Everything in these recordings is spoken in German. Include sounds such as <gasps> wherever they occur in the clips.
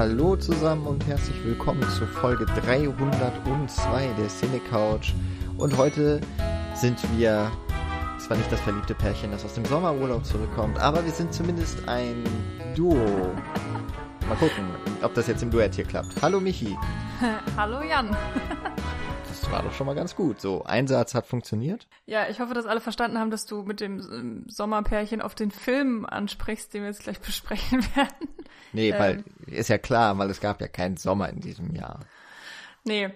Hallo zusammen und herzlich willkommen zur Folge 302 der Cine Couch. Und heute sind wir zwar nicht das verliebte Pärchen, das aus dem Sommerurlaub zurückkommt, aber wir sind zumindest ein Duo. Mal gucken, ob das jetzt im Duett hier klappt. Hallo Michi. <laughs> Hallo Jan. Das war doch schon mal ganz gut. So, Einsatz hat funktioniert. Ja, ich hoffe, dass alle verstanden haben, dass du mit dem ähm, Sommerpärchen auf den Film ansprichst, den wir jetzt gleich besprechen <laughs> werden. Nee, weil ist ja klar, weil es gab ja keinen Sommer in diesem Jahr. Nee,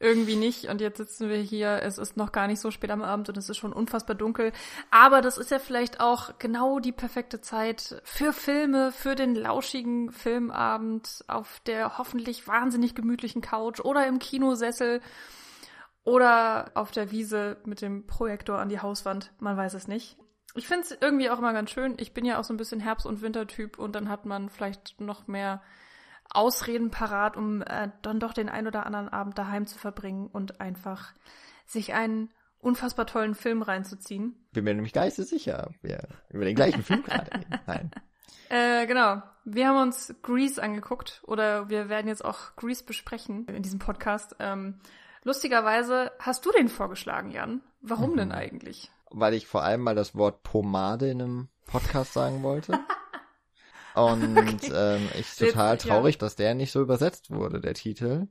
irgendwie nicht. Und jetzt sitzen wir hier. Es ist noch gar nicht so spät am Abend und es ist schon unfassbar dunkel. Aber das ist ja vielleicht auch genau die perfekte Zeit für Filme, für den lauschigen Filmabend auf der hoffentlich wahnsinnig gemütlichen Couch oder im Kinosessel oder auf der Wiese mit dem Projektor an die Hauswand. Man weiß es nicht. Ich finde es irgendwie auch immer ganz schön. Ich bin ja auch so ein bisschen Herbst- und Wintertyp und dann hat man vielleicht noch mehr Ausreden parat, um äh, dann doch den ein oder anderen Abend daheim zu verbringen und einfach sich einen unfassbar tollen Film reinzuziehen. Bin mir nämlich geistessicher, ob wir über den gleichen Film gerade reden. <laughs> Nein. Äh, genau. Wir haben uns Grease angeguckt oder wir werden jetzt auch Grease besprechen in diesem Podcast. Ähm, lustigerweise hast du den vorgeschlagen, Jan. Warum mhm. denn eigentlich? Weil ich vor allem mal das Wort Pomade in einem Podcast sagen wollte. <laughs> Und okay. ähm, ich total Jetzt, traurig, ja. dass der nicht so übersetzt wurde, der Titel.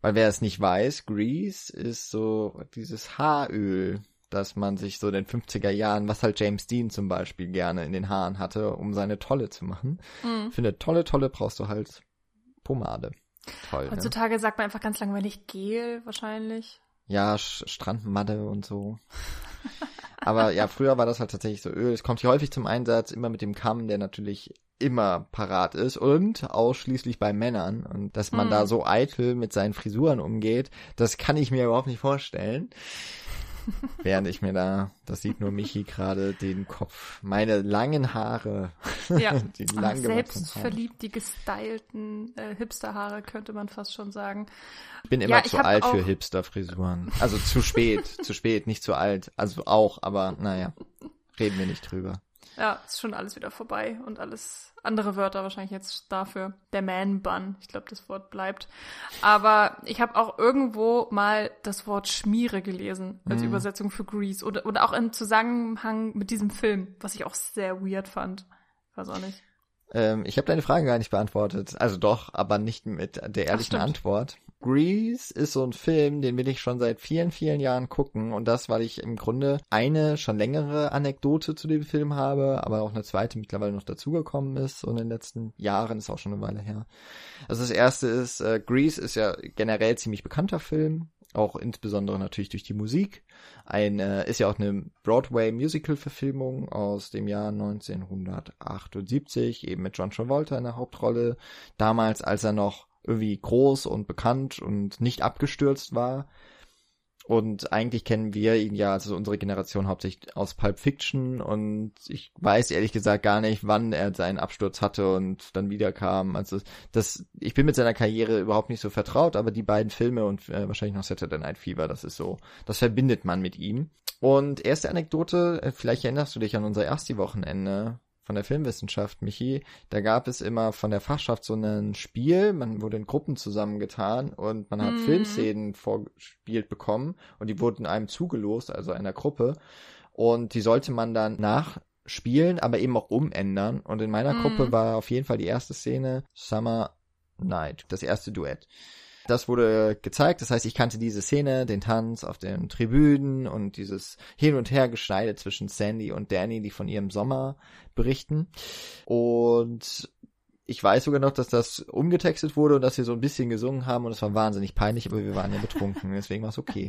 Weil wer es nicht weiß, Grease ist so dieses Haaröl, das man sich so in den 50er Jahren, was halt James Dean zum Beispiel gerne in den Haaren hatte, um seine Tolle zu machen. Mhm. Für eine tolle Tolle brauchst du halt Pomade. Toll. Ne? Heutzutage ne? sagt man einfach ganz langweilig Gel wahrscheinlich. Ja, Strandmatte und so. <laughs> <laughs> Aber ja, früher war das halt tatsächlich so Öl. Es kommt hier häufig zum Einsatz, immer mit dem Kamm, der natürlich immer parat ist und ausschließlich bei Männern. Und dass man hm. da so eitel mit seinen Frisuren umgeht, das kann ich mir überhaupt nicht vorstellen. Während ich mir da, das sieht nur Michi gerade, den Kopf, meine langen Haare, <laughs> ja. <laughs> die lang Selbstverliebt, die gestylten äh, Hipsterhaare, könnte man fast schon sagen. Ich bin immer ja, zu alt für Hipster-Frisuren. Also zu spät, zu spät, nicht zu alt. Also auch, aber naja, reden wir nicht drüber. Ja, ist schon alles wieder vorbei und alles andere Wörter wahrscheinlich jetzt dafür. Der Man-Bun, ich glaube, das Wort bleibt. Aber ich habe auch irgendwo mal das Wort Schmiere gelesen als mhm. Übersetzung für Grease oder, oder auch im Zusammenhang mit diesem Film, was ich auch sehr weird fand. Weiß auch nicht. Ähm, ich habe deine Frage gar nicht beantwortet. Also doch, aber nicht mit der ehrlichen Ach, Antwort. Grease ist so ein Film, den will ich schon seit vielen, vielen Jahren gucken. Und das, weil ich im Grunde eine schon längere Anekdote zu dem Film habe, aber auch eine zweite mittlerweile noch dazugekommen ist. So in den letzten Jahren, ist auch schon eine Weile her. Also das erste ist, äh, Grease ist ja generell ziemlich bekannter Film. Auch insbesondere natürlich durch die Musik. Ein, äh, ist ja auch eine Broadway-Musical-Verfilmung aus dem Jahr 1978, eben mit John Travolta in der Hauptrolle. Damals, als er noch irgendwie groß und bekannt und nicht abgestürzt war. Und eigentlich kennen wir ihn ja, also unsere Generation hauptsächlich aus Pulp Fiction und ich weiß ehrlich gesagt gar nicht, wann er seinen Absturz hatte und dann wiederkam. Also das, ich bin mit seiner Karriere überhaupt nicht so vertraut, aber die beiden Filme und äh, wahrscheinlich noch Saturday Night Fever, das ist so, das verbindet man mit ihm. Und erste Anekdote, äh, vielleicht erinnerst du dich an unser Ersti-Wochenende, von der Filmwissenschaft, Michi, da gab es immer von der Fachschaft so ein Spiel, man wurde in Gruppen zusammengetan und man hat mhm. Filmszenen vorgespielt bekommen und die wurden einem zugelost, also einer Gruppe und die sollte man dann nachspielen, aber eben auch umändern und in meiner mhm. Gruppe war auf jeden Fall die erste Szene Summer Night, das erste Duett. Das wurde gezeigt, das heißt, ich kannte diese Szene, den Tanz auf den Tribünen und dieses Hin- und Hergeschneide zwischen Sandy und Danny, die von ihrem Sommer berichten. Und ich weiß sogar noch, dass das umgetextet wurde und dass wir so ein bisschen gesungen haben und es war wahnsinnig peinlich, aber wir waren ja betrunken, <laughs> deswegen war es okay.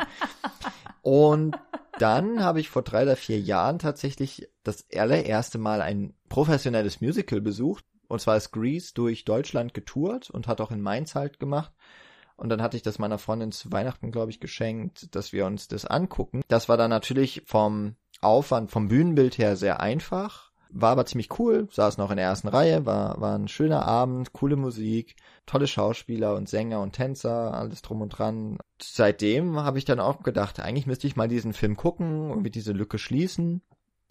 Und dann habe ich vor drei oder vier Jahren tatsächlich das allererste Mal ein professionelles Musical besucht. Und zwar ist Grease durch Deutschland getourt und hat auch in Mainz halt gemacht. Und dann hatte ich das meiner Freundin zu Weihnachten, glaube ich, geschenkt, dass wir uns das angucken. Das war dann natürlich vom Aufwand, vom Bühnenbild her sehr einfach. War aber ziemlich cool, saß noch in der ersten Reihe, war, war ein schöner Abend, coole Musik, tolle Schauspieler und Sänger und Tänzer, alles drum und dran. Seitdem habe ich dann auch gedacht, eigentlich müsste ich mal diesen Film gucken und mit diese Lücke schließen.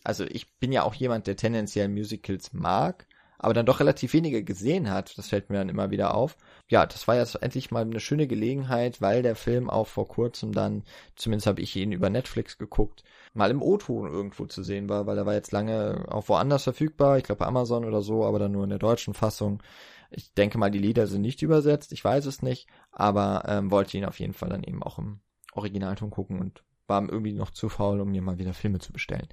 Also ich bin ja auch jemand, der tendenziell Musicals mag, aber dann doch relativ wenige gesehen hat. Das fällt mir dann immer wieder auf. Ja, das war jetzt endlich mal eine schöne Gelegenheit, weil der Film auch vor kurzem dann, zumindest habe ich ihn über Netflix geguckt, mal im O-Ton irgendwo zu sehen war, weil er war jetzt lange auch woanders verfügbar, ich glaube Amazon oder so, aber dann nur in der deutschen Fassung. Ich denke mal, die Lieder sind nicht übersetzt, ich weiß es nicht, aber ähm, wollte ihn auf jeden Fall dann eben auch im Originalton gucken und war irgendwie noch zu faul, um mir mal wieder Filme zu bestellen.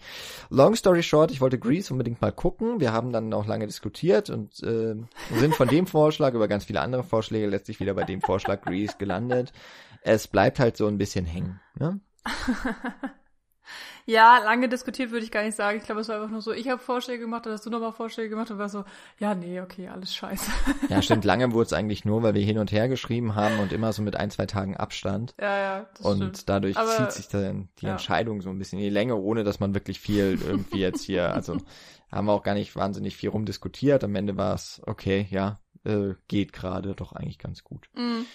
Long story short, ich wollte Grease unbedingt mal gucken. Wir haben dann auch lange diskutiert und äh, sind von dem <laughs> Vorschlag über ganz viele andere Vorschläge letztlich wieder bei dem Vorschlag Grease gelandet. Es bleibt halt so ein bisschen hängen. Ne? <laughs> Ja, lange diskutiert würde ich gar nicht sagen. Ich glaube, es war einfach nur so, ich habe Vorschläge gemacht, dann hast du nochmal Vorschläge gemacht und war so, ja, nee, okay, alles scheiße. Ja, stimmt. Lange <laughs> wurde es eigentlich nur, weil wir hin und her geschrieben haben und immer so mit ein, zwei Tagen Abstand. Ja, ja. Das und stimmt. dadurch Aber- zieht sich dann die ja. Entscheidung so ein bisschen in die Länge, ohne dass man wirklich viel irgendwie jetzt hier, also haben wir auch gar nicht wahnsinnig viel rumdiskutiert. Am Ende war es, okay, ja, äh, geht gerade doch eigentlich ganz gut. Mhm.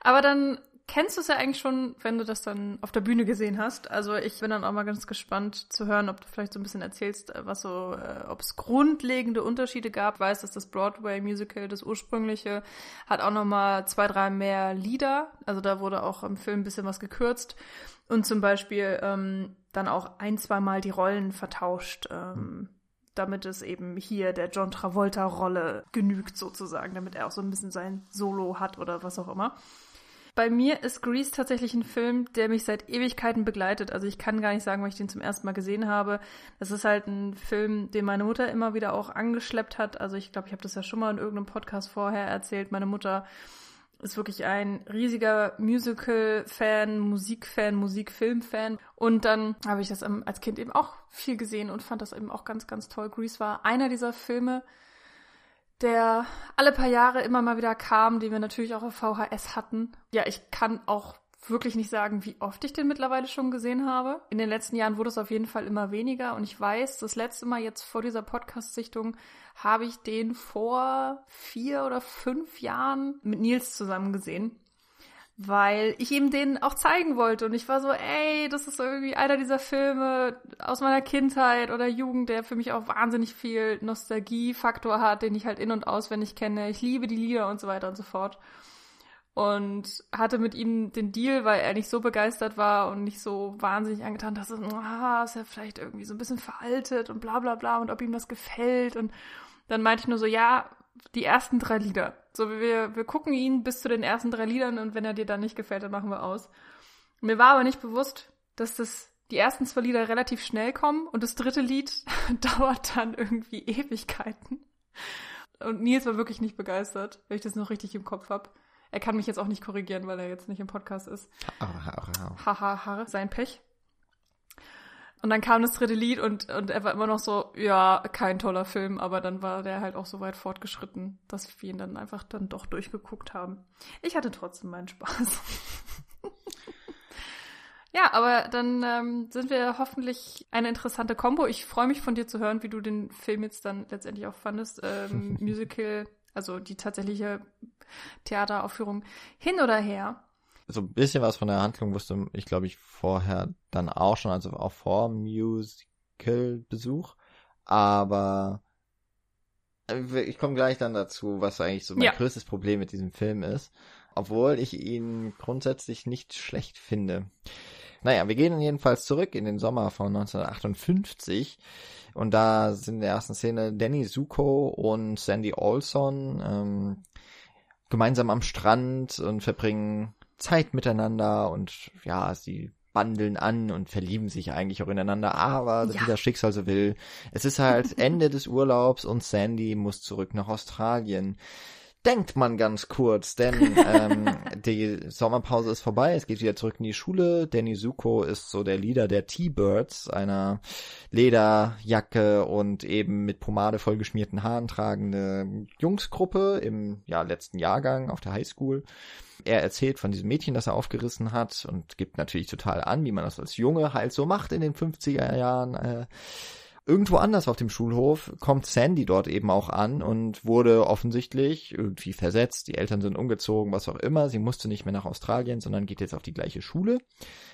Aber dann kennst du es ja eigentlich schon, wenn du das dann auf der Bühne gesehen hast. Also ich bin dann auch mal ganz gespannt zu hören, ob du vielleicht so ein bisschen erzählst, äh, was so, äh, ob es grundlegende Unterschiede gab. Ich weiß, dass das Broadway-Musical, das ursprüngliche, hat auch noch mal zwei, drei mehr Lieder. Also da wurde auch im Film ein bisschen was gekürzt. Und zum Beispiel ähm, dann auch ein, zwei Mal die Rollen vertauscht. Ähm, damit es eben hier der John Travolta-Rolle genügt sozusagen, damit er auch so ein bisschen sein Solo hat oder was auch immer. Bei mir ist Grease tatsächlich ein Film, der mich seit Ewigkeiten begleitet. Also ich kann gar nicht sagen, weil ich den zum ersten Mal gesehen habe. Das ist halt ein Film, den meine Mutter immer wieder auch angeschleppt hat. Also ich glaube, ich habe das ja schon mal in irgendeinem Podcast vorher erzählt. Meine Mutter ist wirklich ein riesiger Musical-Fan, Musikfan, Musikfilm-Fan. Und dann habe ich das als Kind eben auch viel gesehen und fand das eben auch ganz, ganz toll. Grease war einer dieser Filme, der alle paar Jahre immer mal wieder kam, den wir natürlich auch auf VHS hatten. Ja, ich kann auch wirklich nicht sagen, wie oft ich den mittlerweile schon gesehen habe. In den letzten Jahren wurde es auf jeden Fall immer weniger und ich weiß, das letzte Mal jetzt vor dieser Podcast-Sichtung habe ich den vor vier oder fünf Jahren mit Nils zusammen gesehen. Weil ich ihm den auch zeigen wollte. Und ich war so, ey, das ist irgendwie einer dieser Filme aus meiner Kindheit oder Jugend, der für mich auch wahnsinnig viel Nostalgiefaktor hat, den ich halt in- und auswendig kenne. Ich liebe die Lieder und so weiter und so fort. Und hatte mit ihm den Deal, weil er nicht so begeistert war und nicht so wahnsinnig angetan, dass es, ah, ist ja vielleicht irgendwie so ein bisschen veraltet und bla bla bla und ob ihm das gefällt. Und dann meinte ich nur so, ja, die ersten drei Lieder. So, wir, wir gucken ihn bis zu den ersten drei Liedern und wenn er dir dann nicht gefällt, dann machen wir aus. Mir war aber nicht bewusst, dass das die ersten zwei Lieder relativ schnell kommen und das dritte Lied <laughs> dauert dann irgendwie Ewigkeiten. Und Nils war wirklich nicht begeistert, wenn ich das noch richtig im Kopf habe. Er kann mich jetzt auch nicht korrigieren, weil er jetzt nicht im Podcast ist. Haha, ha, sein Pech. Und dann kam das dritte Lied und, und er war immer noch so, ja, kein toller Film, aber dann war der halt auch so weit fortgeschritten, dass wir ihn dann einfach dann doch durchgeguckt haben. Ich hatte trotzdem meinen Spaß. <laughs> ja, aber dann ähm, sind wir hoffentlich eine interessante Kombo. Ich freue mich von dir zu hören, wie du den Film jetzt dann letztendlich auch fandest. Ähm, <laughs> Musical, also die tatsächliche Theateraufführung hin oder her. So ein bisschen was von der Handlung wusste ich, glaube ich, vorher dann auch schon, also auch vor Musical-Besuch. Aber äh, ich komme gleich dann dazu, was eigentlich so mein Ja. größtes Problem mit diesem Film ist. Obwohl ich ihn grundsätzlich nicht schlecht finde. Naja, wir gehen jedenfalls zurück in den Sommer von 1958. Und da sind in der ersten Szene Danny Zuko und Sandy Olson ähm, gemeinsam am Strand und verbringen Zeit miteinander und ja, sie bandeln an und verlieben sich eigentlich auch ineinander, aber Ja. wie das Schicksal so will. Es ist halt <laughs> Ende des Urlaubs und Sandy muss zurück nach Australien. Denkt man ganz kurz, denn <laughs> ähm, die Sommerpause ist vorbei, es geht wieder zurück in die Schule. Danny Zuko ist so der Leader der T-Birds, einer Lederjacke und eben mit Pomade vollgeschmierten Haaren tragende Jungsgruppe im ja, letzten Jahrgang auf der Highschool. Er erzählt von diesem Mädchen, das er aufgerissen hat und gibt natürlich total an, wie man das als Junge halt so macht in den 50er Jahren. Äh, Irgendwo anders auf dem Schulhof kommt Sandy dort eben auch an und wurde offensichtlich irgendwie versetzt. Die Eltern sind umgezogen, was auch immer. Sie musste nicht mehr nach Australien, sondern geht jetzt auf die gleiche Schule.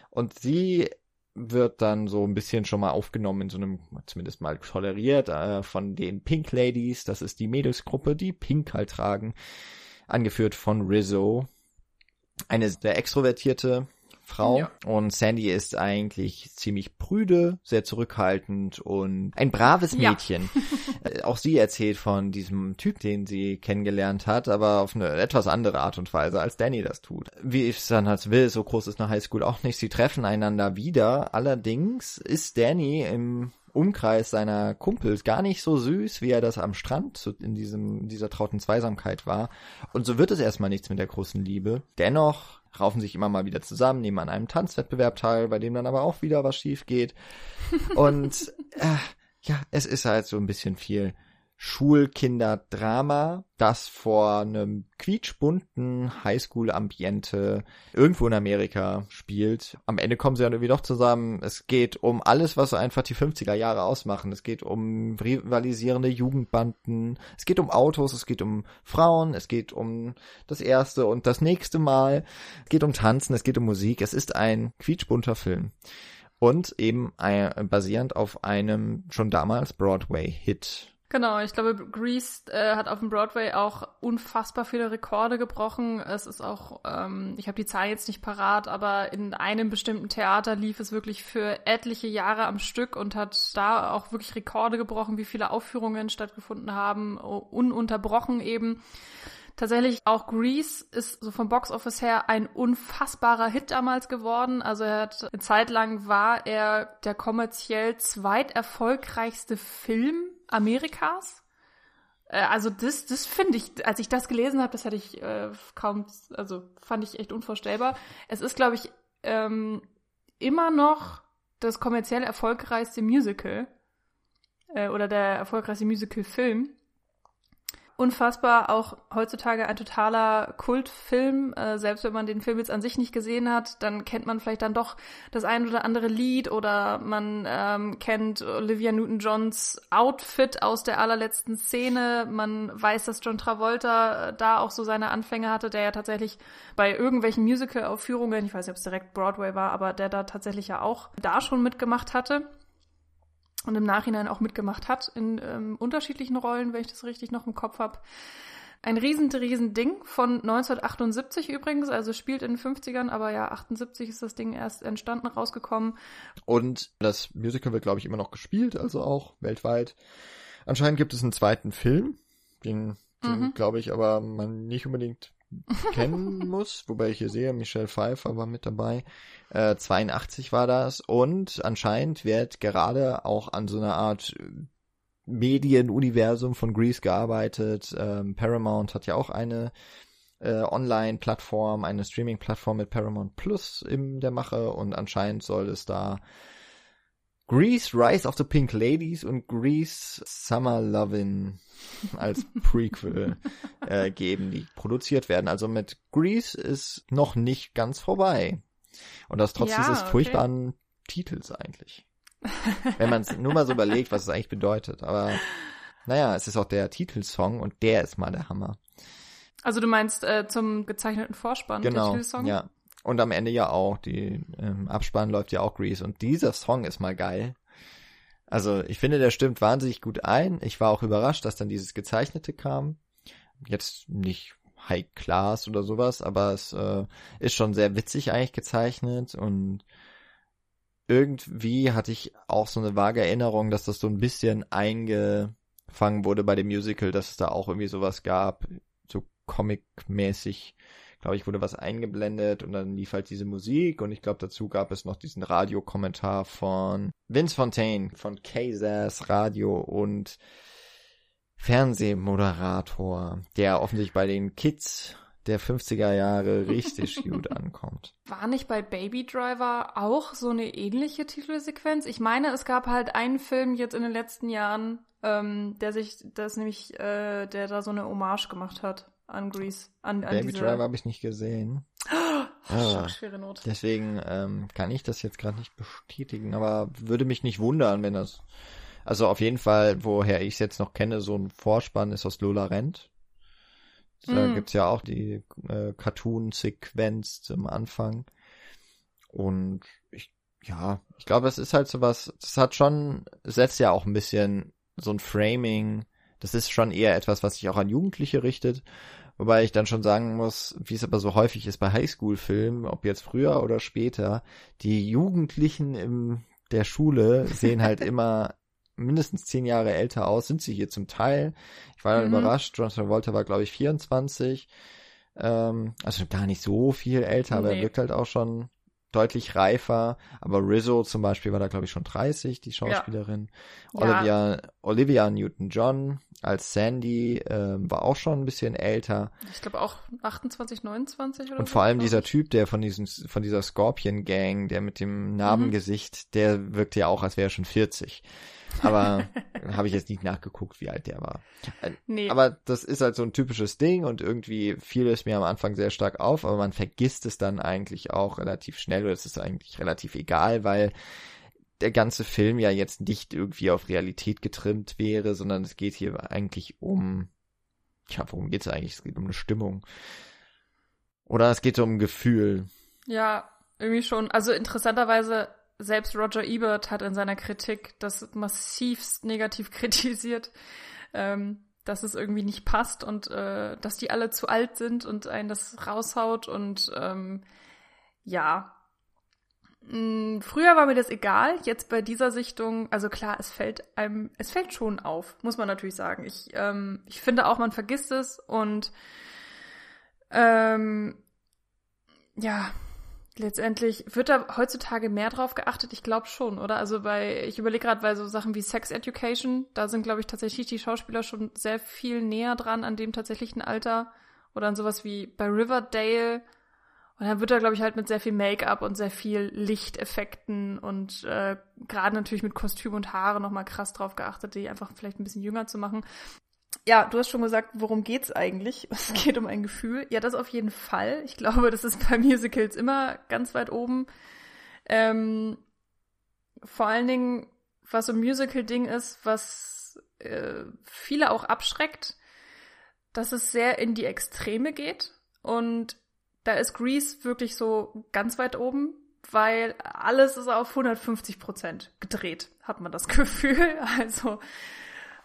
Und sie wird dann so ein bisschen schon mal aufgenommen in so einem, zumindest mal toleriert, äh, von den Pink Ladies. Das ist die Mädelsgruppe, die Pink halt tragen. Angeführt von Rizzo. Eine sehr extrovertierte Frau. Ja. Und Sandy ist eigentlich ziemlich prüde, sehr zurückhaltend und ein braves Mädchen. Ja. <laughs> Äh, auch sie erzählt von diesem Typ, den sie kennengelernt hat, aber auf eine etwas andere Art und Weise, als Danny das tut. Wie ich es dann halt will, so groß ist eine Highschool auch nicht. Sie treffen einander wieder. Allerdings ist Danny im Umkreis seiner Kumpels gar nicht so süß, wie er das am Strand in diesem, dieser trauten Zweisamkeit war. Und so wird es erstmal nichts mit der großen Liebe. Dennoch raufen sich immer mal wieder zusammen, nehmen an einem Tanzwettbewerb teil, bei dem dann aber auch wieder was schief geht. Und äh, ja, es ist halt so ein bisschen viel Schulkinderdrama, das vor einem quietschbunten Highschool-Ambiente irgendwo in Amerika spielt. Am Ende kommen sie dann irgendwie doch zusammen. Es geht um alles, was einfach die 50er Jahre ausmachen. Es geht um rivalisierende Jugendbanden. Es geht um Autos. Es geht um Frauen. Es geht um das erste und das nächste Mal. Es geht um Tanzen. Es geht um Musik. Es ist ein quietschbunter Film und eben ein, basierend auf einem schon damals Broadway-Hit. Genau, ich glaube, Grease äh, hat auf dem Broadway auch unfassbar viele Rekorde gebrochen. Es ist auch, ähm, ich habe die Zahl jetzt nicht parat, aber in einem bestimmten Theater lief es wirklich für etliche Jahre am Stück und hat da auch wirklich Rekorde gebrochen, wie viele Aufführungen stattgefunden haben, ununterbrochen eben. Tatsächlich auch Grease ist so vom Boxoffice her ein unfassbarer Hit damals geworden. Also er hat eine Zeit lang war er der kommerziell zweiterfolgreichste Film Amerikas. Äh, also das, das finde ich, als ich das gelesen habe, das hatte ich äh, kaum, also fand ich echt unvorstellbar. Es ist, glaube ich, ähm, immer noch das kommerziell erfolgreichste Musical äh, oder der erfolgreichste Musical-Film unfassbar auch heutzutage ein totaler Kultfilm. Äh, selbst wenn man den Film jetzt an sich nicht gesehen hat, dann kennt man vielleicht dann doch das ein oder andere Lied oder man ähm, kennt Olivia Newton-Johns Outfit aus der allerletzten Szene. Man weiß, dass John Travolta äh, da auch so seine Anfänge hatte, der ja tatsächlich bei irgendwelchen Musical-Aufführungen, ich weiß nicht, ob es direkt Broadway war, aber der da tatsächlich ja auch da schon mitgemacht hatte und im Nachhinein auch mitgemacht hat in ähm, unterschiedlichen Rollen, wenn ich das richtig noch im Kopf habe. Ein riesen, riesen Ding von 1978 übrigens, also spielt in den 50ern, aber ja, 78 ist das Ding erst entstanden, rausgekommen. Und das Musical wird, glaube ich, immer noch gespielt, also auch weltweit. Anscheinend gibt es einen zweiten Film, den, den mhm. glaube ich, aber man nicht unbedingt kennen <laughs> muss, wobei ich hier sehe, Michelle Pfeiffer war mit dabei. Äh, 82 war das und anscheinend wird gerade auch an so einer Art Medienuniversum von Greece gearbeitet. Ähm, Paramount hat ja auch eine äh, Online-Plattform, eine Streaming-Plattform mit Paramount Plus in der Mache und anscheinend soll es da Grease Rise of the Pink Ladies und Grease Summer Lovin' als <laughs> Prequel äh, geben, die produziert werden. Also mit Grease ist noch nicht ganz vorbei. Und das trotz ja, dieses okay. furchtbaren Titels eigentlich. Wenn man es nur mal so überlegt, was es eigentlich bedeutet. Aber naja, es ist auch der Titelsong und der ist mal der Hammer. Also du meinst äh, zum gezeichneten Vorspann, genau, Titelsong? Ja. Und am Ende ja auch. Die ähm, Abspann läuft ja auch Grease. Und dieser Song ist mal geil. Also ich finde, der stimmt wahnsinnig gut ein. Ich war auch überrascht, dass dann dieses Gezeichnete kam. Jetzt nicht High Class oder sowas, aber es äh, ist schon sehr witzig eigentlich gezeichnet und irgendwie hatte ich auch so eine vage Erinnerung, dass das so ein bisschen eingefangen wurde bei dem Musical, dass es da auch irgendwie sowas gab, so Comic-mäßig glaube ich, wurde was eingeblendet und dann lief halt diese Musik und ich glaube, dazu gab es noch diesen Radiokommentar von Vince Fontaine von Kazas Radio und Fernsehmoderator, der offensichtlich bei den Kids der 50er Jahre richtig <laughs> gut ankommt. War nicht bei Baby Driver auch so eine ähnliche Titelsequenz? Ich meine, es gab halt einen Film jetzt in den letzten Jahren, ähm, der sich, das nämlich, äh, der da so eine Hommage gemacht hat an Grease. An, an Baby diese... Driver habe ich nicht gesehen. Oh, <gasps> ah, schwere Not. Deswegen ähm, kann ich das jetzt gerade nicht bestätigen, aber würde mich nicht wundern, wenn das. Also auf jeden Fall, woher ich es jetzt noch kenne, so ein Vorspann ist aus Lola Rent. Da mm. gibt's ja auch die äh, Cartoon-Sequenz zum Anfang. Und ich ja, ich glaube, es ist halt sowas, das hat schon, setzt ja auch ein bisschen so ein Framing, das ist schon eher etwas, was sich auch an Jugendliche richtet. Wobei ich dann schon sagen muss, wie es aber so häufig ist bei Highschool-Filmen, ob jetzt früher oder später, die Jugendlichen in der Schule sehen halt <laughs> immer mindestens zehn Jahre älter aus, sind sie hier zum Teil. Ich war dann mhm. überrascht, John Travolta war glaube ich 24, ähm, also gar nicht so viel älter, nee. aber er wirkt halt auch schon deutlich reifer. Aber Rizzo zum Beispiel war da, glaube ich, schon 30, die Schauspielerin. Ja. Olivia, ja. Olivia Newton-John als Sandy ähm, war auch schon ein bisschen älter. Ich glaube auch 28, 29 oder Und vor allem dieser Typ, der von diesem, von dieser Scorpion Gang, der mit dem Narbengesicht, mhm. der wirkte ja auch, als wäre er schon 40. Aber <laughs> habe ich jetzt nicht nachgeguckt, wie alt der war. Äh, nee. Aber das ist halt so ein typisches Ding und irgendwie fiel es mir am Anfang sehr stark auf, aber man vergisst es dann eigentlich auch relativ schnell oder es ist eigentlich relativ egal, weil der ganze Film ja jetzt nicht irgendwie auf Realität getrimmt wäre, sondern es geht hier eigentlich um, tja, worum geht es eigentlich? Es geht um eine Stimmung. Oder es geht um ein Gefühl. Ja, irgendwie schon. Also interessanterweise selbst Roger Ebert hat in seiner Kritik das massivst negativ <laughs> kritisiert, ähm, dass es irgendwie nicht passt und äh, dass die alle zu alt sind und einen das raushaut und ähm, ja. Mh, früher war mir das egal, jetzt bei dieser Sichtung, also klar, es fällt einem, es fällt schon auf, muss man natürlich sagen. Ich, ähm, ich finde auch, man vergisst es und ähm, ja, Letztendlich wird da heutzutage mehr drauf geachtet, ich glaube schon, oder? Also bei, ich überlege gerade, bei so Sachen wie Sex Education, da sind, glaube ich, tatsächlich die Schauspieler schon sehr viel näher dran an dem tatsächlichen Alter. Oder an sowas wie bei Riverdale. Und dann wird da, glaube ich, halt mit sehr viel Make-up und sehr viel Lichteffekten und äh, gerade natürlich mit Kostüm und Haare nochmal krass drauf geachtet, die einfach vielleicht ein bisschen jünger zu machen ja, du hast schon gesagt, worum geht's eigentlich? <laughs> Es geht um ein Gefühl. Ja, das auf jeden Fall. Ich glaube, das ist bei Musicals immer ganz weit oben. Ähm, vor allen Dingen, was so ein Musical-Ding ist, was äh, viele auch abschreckt, dass es sehr in die Extreme geht. Und da ist Grease wirklich so ganz weit oben, weil alles ist auf 150 Prozent gedreht, hat man das <laughs> Gefühl. Also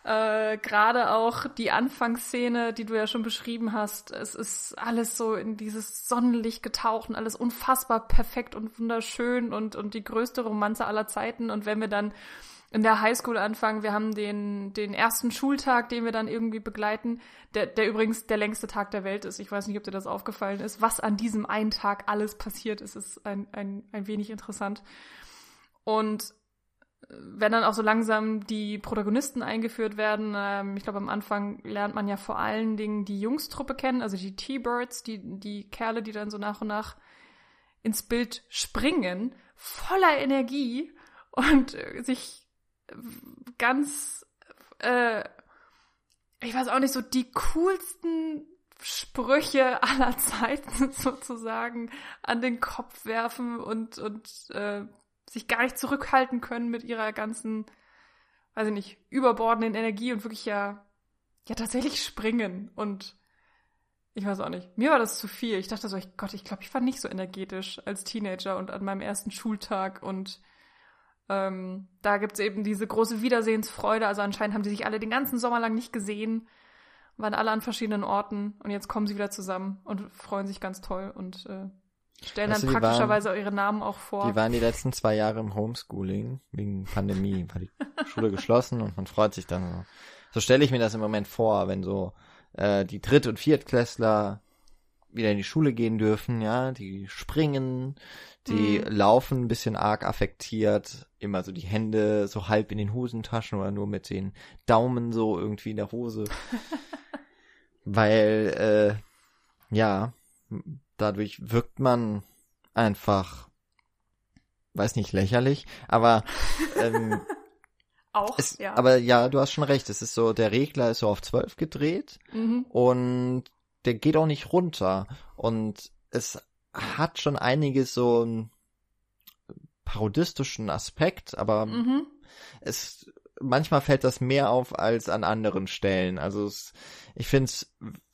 äh, Gerade auch die Anfangsszene, die du ja schon beschrieben hast, es ist alles so in dieses Sonnenlicht getaucht und alles unfassbar perfekt und wunderschön und, und die größte Romanze aller Zeiten. Und wenn wir dann in der Highschool anfangen, wir haben den, den ersten Schultag, den wir dann irgendwie begleiten, der, der übrigens der längste Tag der Welt ist. Ich weiß nicht, ob dir das aufgefallen ist. Was an diesem einen Tag alles passiert ist, ist ein, ein, ein wenig interessant. Und wenn dann auch so langsam die Protagonisten eingeführt werden, ähm, ich glaube am Anfang lernt man ja vor allen Dingen die Jungstruppe kennen, also die T-Birds, die, die Kerle, die dann so nach und nach ins Bild springen, voller Energie und äh, sich ganz, äh, ich weiß auch nicht, so die coolsten Sprüche aller <laughs> Zeiten sozusagen an den Kopf werfen und, und äh, sich gar nicht zurückhalten können mit ihrer ganzen, weiß ich nicht, überbordenden Energie und wirklich ja, ja tatsächlich springen und ich weiß auch nicht. Mir war das zu viel. Ich dachte so, ich, Gott, ich glaube, ich war nicht so energetisch als Teenager und an meinem ersten Schultag und ähm, da gibt's eben diese große Wiedersehensfreude. Also anscheinend haben die sich alle den ganzen Sommer lang nicht gesehen, waren alle an verschiedenen Orten und jetzt kommen sie wieder zusammen und freuen sich ganz toll und äh, Stellen weißt dann du, praktischerweise waren, ihre Namen auch vor. Die waren die letzten zwei Jahre im Homeschooling wegen Pandemie, war die <laughs> Schule geschlossen und man freut sich dann so. So stelle ich mir das im Moment vor, wenn so äh, die Dritt- und Viertklässler wieder in die Schule gehen dürfen, ja, die springen, die mhm. laufen ein bisschen arg affektiert, immer so die Hände so halb in den Hosentaschen oder nur mit den Daumen so irgendwie in der Hose. <laughs> Weil, äh, ja, dadurch wirkt man einfach, weiß nicht, lächerlich, aber ähm, <laughs> auch, es, ja. Aber ja, du hast schon recht. Es ist so, der Regler ist so auf 12 gedreht mhm. und der geht auch nicht runter. Und es hat schon einiges so einen parodistischen Aspekt, aber mhm. es manchmal fällt das mehr auf als an anderen Stellen. Also es, ich finde,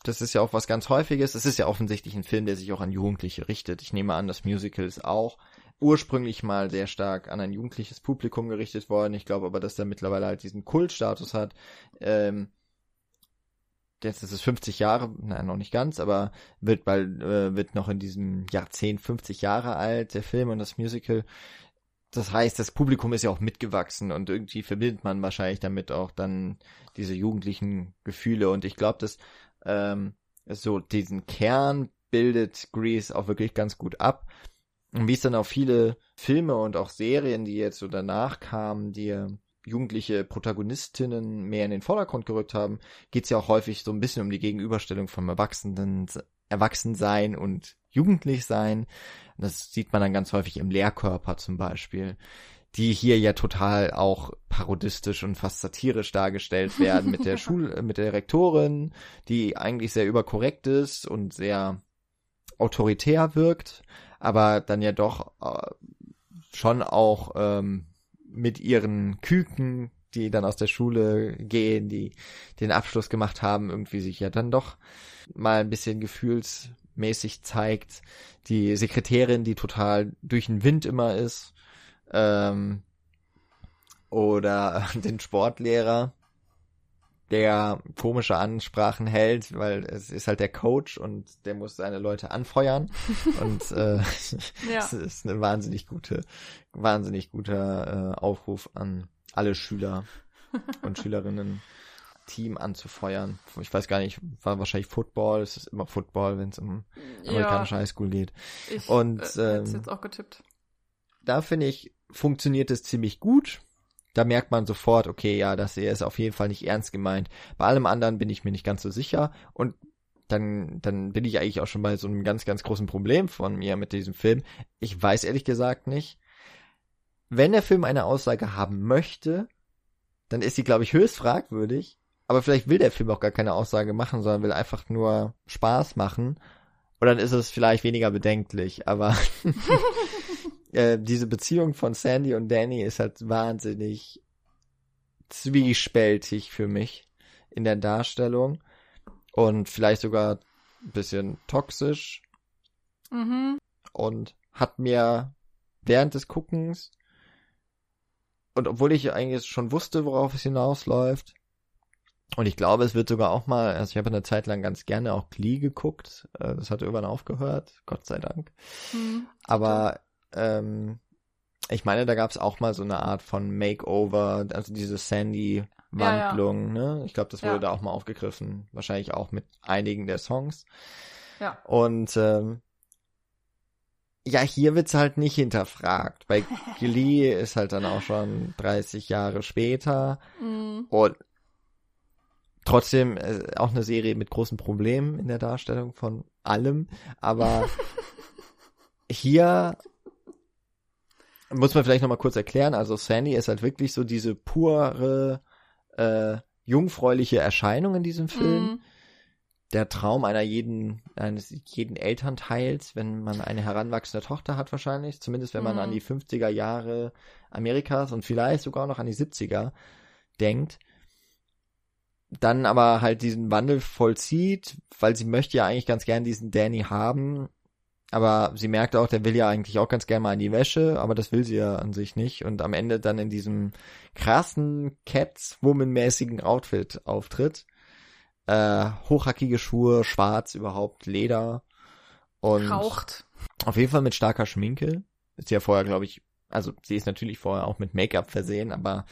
das ist ja auch was ganz Häufiges. Es ist ja offensichtlich ein Film, der sich auch an Jugendliche richtet. Ich nehme an, das Musical ist auch. ursprünglich mal sehr stark an ein jugendliches Publikum gerichtet worden. Ich glaube aber, dass der mittlerweile halt diesen Kultstatus hat. Ähm, jetzt ist es 50 Jahre, nein, noch nicht ganz, aber wird bald, äh, wird noch in diesem Jahrzehnt 50 Jahre alt, der Film und das Musical. Das heißt, das Publikum ist ja auch mitgewachsen und irgendwie verbindet man wahrscheinlich damit auch dann diese jugendlichen Gefühle und ich glaube, dass ähm, so diesen Kern bildet Grease auch wirklich ganz gut ab. Und wie es dann auch viele Filme und auch Serien, die jetzt so danach kamen, die jugendliche Protagonistinnen mehr in den Vordergrund gerückt haben, geht es ja auch häufig so ein bisschen um die Gegenüberstellung vom Erwachsenen, Erwachsensein und Jugendlichsein. Das sieht man dann ganz häufig im Lehrkörper zum Beispiel, die hier ja total auch parodistisch und fast satirisch dargestellt werden mit der <laughs> Schul mit der Rektorin, die eigentlich sehr überkorrekt ist und sehr autoritär wirkt, aber dann ja doch äh, schon auch ähm, mit ihren Küken, die dann aus der Schule gehen, die den Abschluss gemacht haben, irgendwie sich ja dann doch mal ein bisschen gefühlsmäßig zeigt. Die Sekretärin, die total durch den Wind immer ist. Ähm, oder <laughs> den Sportlehrer, der komische Ansprachen hält, weil es ist halt der Coach und der muss seine Leute anfeuern <laughs> und äh, ja. es ist eine wahnsinnig gute, wahnsinnig guter äh, Aufruf an alle Schüler und <laughs> Schülerinnen. Team anzufeuern. Ich weiß gar nicht, war wahrscheinlich Football. Es ist immer Football, wenn es um amerikanische ja, Highschool geht. Ich, und äh, ähm, jetzt auch getippt. Da finde ich, funktioniert es ziemlich gut da merkt man sofort, okay, ja, das hier ist auf jeden Fall nicht ernst gemeint. Bei allem anderen bin ich mir nicht ganz so sicher und dann, dann bin ich eigentlich auch schon bei so einem ganz, ganz großen Problem von mir mit diesem Film. Ich weiß ehrlich gesagt nicht. Wenn der Film eine Aussage haben möchte, dann ist sie, glaube ich, höchst fragwürdig. Aber vielleicht will der Film auch gar keine Aussage machen, sondern will einfach nur Spaß machen. Und dann ist es vielleicht weniger bedenklich. Aber <laughs> <laughs> Äh, diese Beziehung von Sandy und Danny ist halt wahnsinnig zwiespältig für mich in der Darstellung und vielleicht sogar ein bisschen toxisch mhm. und hat mir während des Guckens und obwohl ich eigentlich schon wusste, worauf es hinausläuft, und ich glaube, es wird sogar auch mal, also ich habe eine Zeit lang ganz gerne auch Glee geguckt. Äh, das hat irgendwann aufgehört, Gott sei Dank. Mhm, Aber ähm, ich meine, da gab es auch mal so eine Art von Makeover, also diese Sandy-Wandlung, ja, ja. ne? Ich glaube, das wurde ja. da auch mal aufgegriffen. Wahrscheinlich auch mit einigen der Songs. Ja. Und ähm, ja, hier wird's halt nicht hinterfragt. Bei <laughs> Glee ist halt dann auch schon 30 Jahre später. Mhm. Und trotzdem äh, auch eine Serie mit großen Problemen in der Darstellung von allem. Aber <laughs> hier muss man vielleicht nochmal kurz erklären. Also Sandy ist halt wirklich so diese pure, äh, jungfräuliche Erscheinung in diesem Film. Mhm. Der Traum einer jeden, eines jeden Elternteils, wenn man eine heranwachsende Tochter hat wahrscheinlich. Zumindest wenn man mhm. an die 50er Jahre Amerikas und vielleicht sogar noch an die 70er denkt. Dann aber halt diesen Wandel vollzieht, weil sie möchte ja eigentlich ganz gern diesen Danny haben aber sie merkt auch, der will ja eigentlich auch ganz gerne mal in die Wäsche, aber das will sie ja an sich nicht. Und am Ende dann in diesem krassen Catwoman-mäßigen Outfit auftritt. Äh, hochhackige Schuhe, schwarz überhaupt, Leder. Und Raucht. Auf jeden Fall mit starker Schminke. Ist ja vorher, glaube ich, also sie ist natürlich vorher auch mit Make-up versehen, aber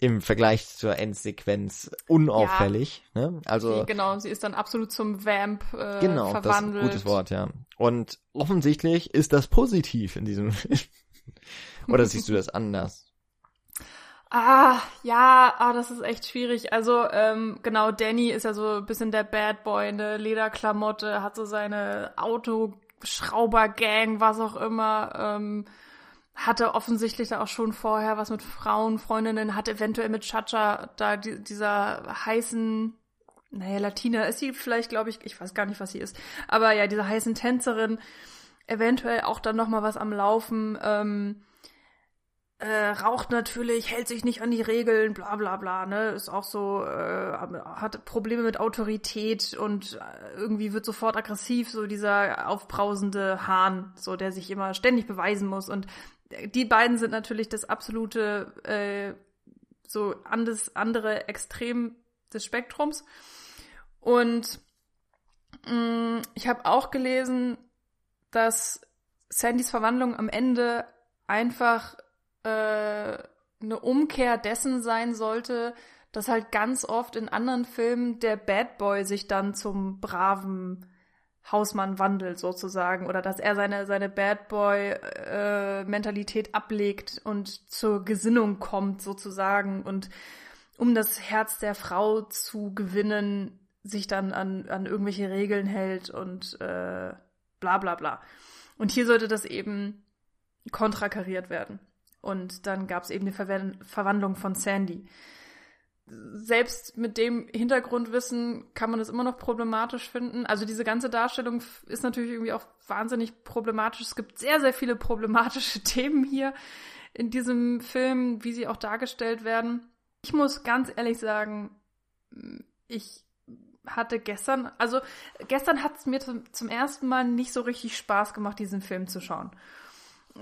im Vergleich zur Endsequenz unauffällig. Ja, ne? Also sie, genau, sie ist dann absolut zum Vamp äh, genau, verwandelt. Genau, das ist gutes Wort, ja. Und offensichtlich ist das positiv in diesem <laughs> Film. Oder siehst du das <laughs> anders? Ah, ja, ah, das ist echt schwierig. Also, ähm, genau, Danny ist ja so ein bisschen der Bad Boy, eine Lederklamotte, hat so seine Autoschrauber-Gang, was auch immer. Ähm, hatte offensichtlich da auch schon vorher was mit Frauen, Freundinnen, hat eventuell mit Chacha da die, dieser heißen, naja, Latina ist sie vielleicht, glaube ich, ich weiß gar nicht, was sie ist, aber ja, dieser heißen Tänzerin, eventuell auch dann nochmal was am Laufen. Ähm, äh, raucht natürlich, hält sich nicht an die Regeln, bla bla bla, ne? Ist auch so, äh, hat Probleme mit Autorität und äh, irgendwie wird sofort aggressiv, so dieser aufbrausende Hahn, so der sich immer ständig beweisen muss. Und die beiden sind natürlich das absolute, äh, so andes, andere Extrem des Spektrums. Und mh, mm, ich habe auch gelesen, dass Sandys Verwandlung am Ende einfach äh, eine Umkehr dessen sein sollte, dass halt ganz oft in anderen Filmen der Bad Boy sich dann zum braven Hausmann wandelt sozusagen oder dass er seine seine Bad Boy äh, Mentalität ablegt und zur Gesinnung kommt sozusagen und um das Herz der Frau zu gewinnen sich dann an an irgendwelche Regeln hält und äh, bla bla bla und hier sollte das eben kontrakariert werden und dann gab es eben die Ver Verwandlung von Sandy. Selbst mit dem Hintergrundwissen kann man das immer noch problematisch finden. Also diese ganze Darstellung ist natürlich irgendwie auch wahnsinnig problematisch. Es gibt sehr, sehr viele problematische <laughs> Themen hier in diesem Film, wie sie auch dargestellt werden. Ich muss ganz ehrlich sagen, ich hatte gestern, also gestern hat es mir zum ersten Mal nicht so richtig Spaß gemacht, diesen Film zu schauen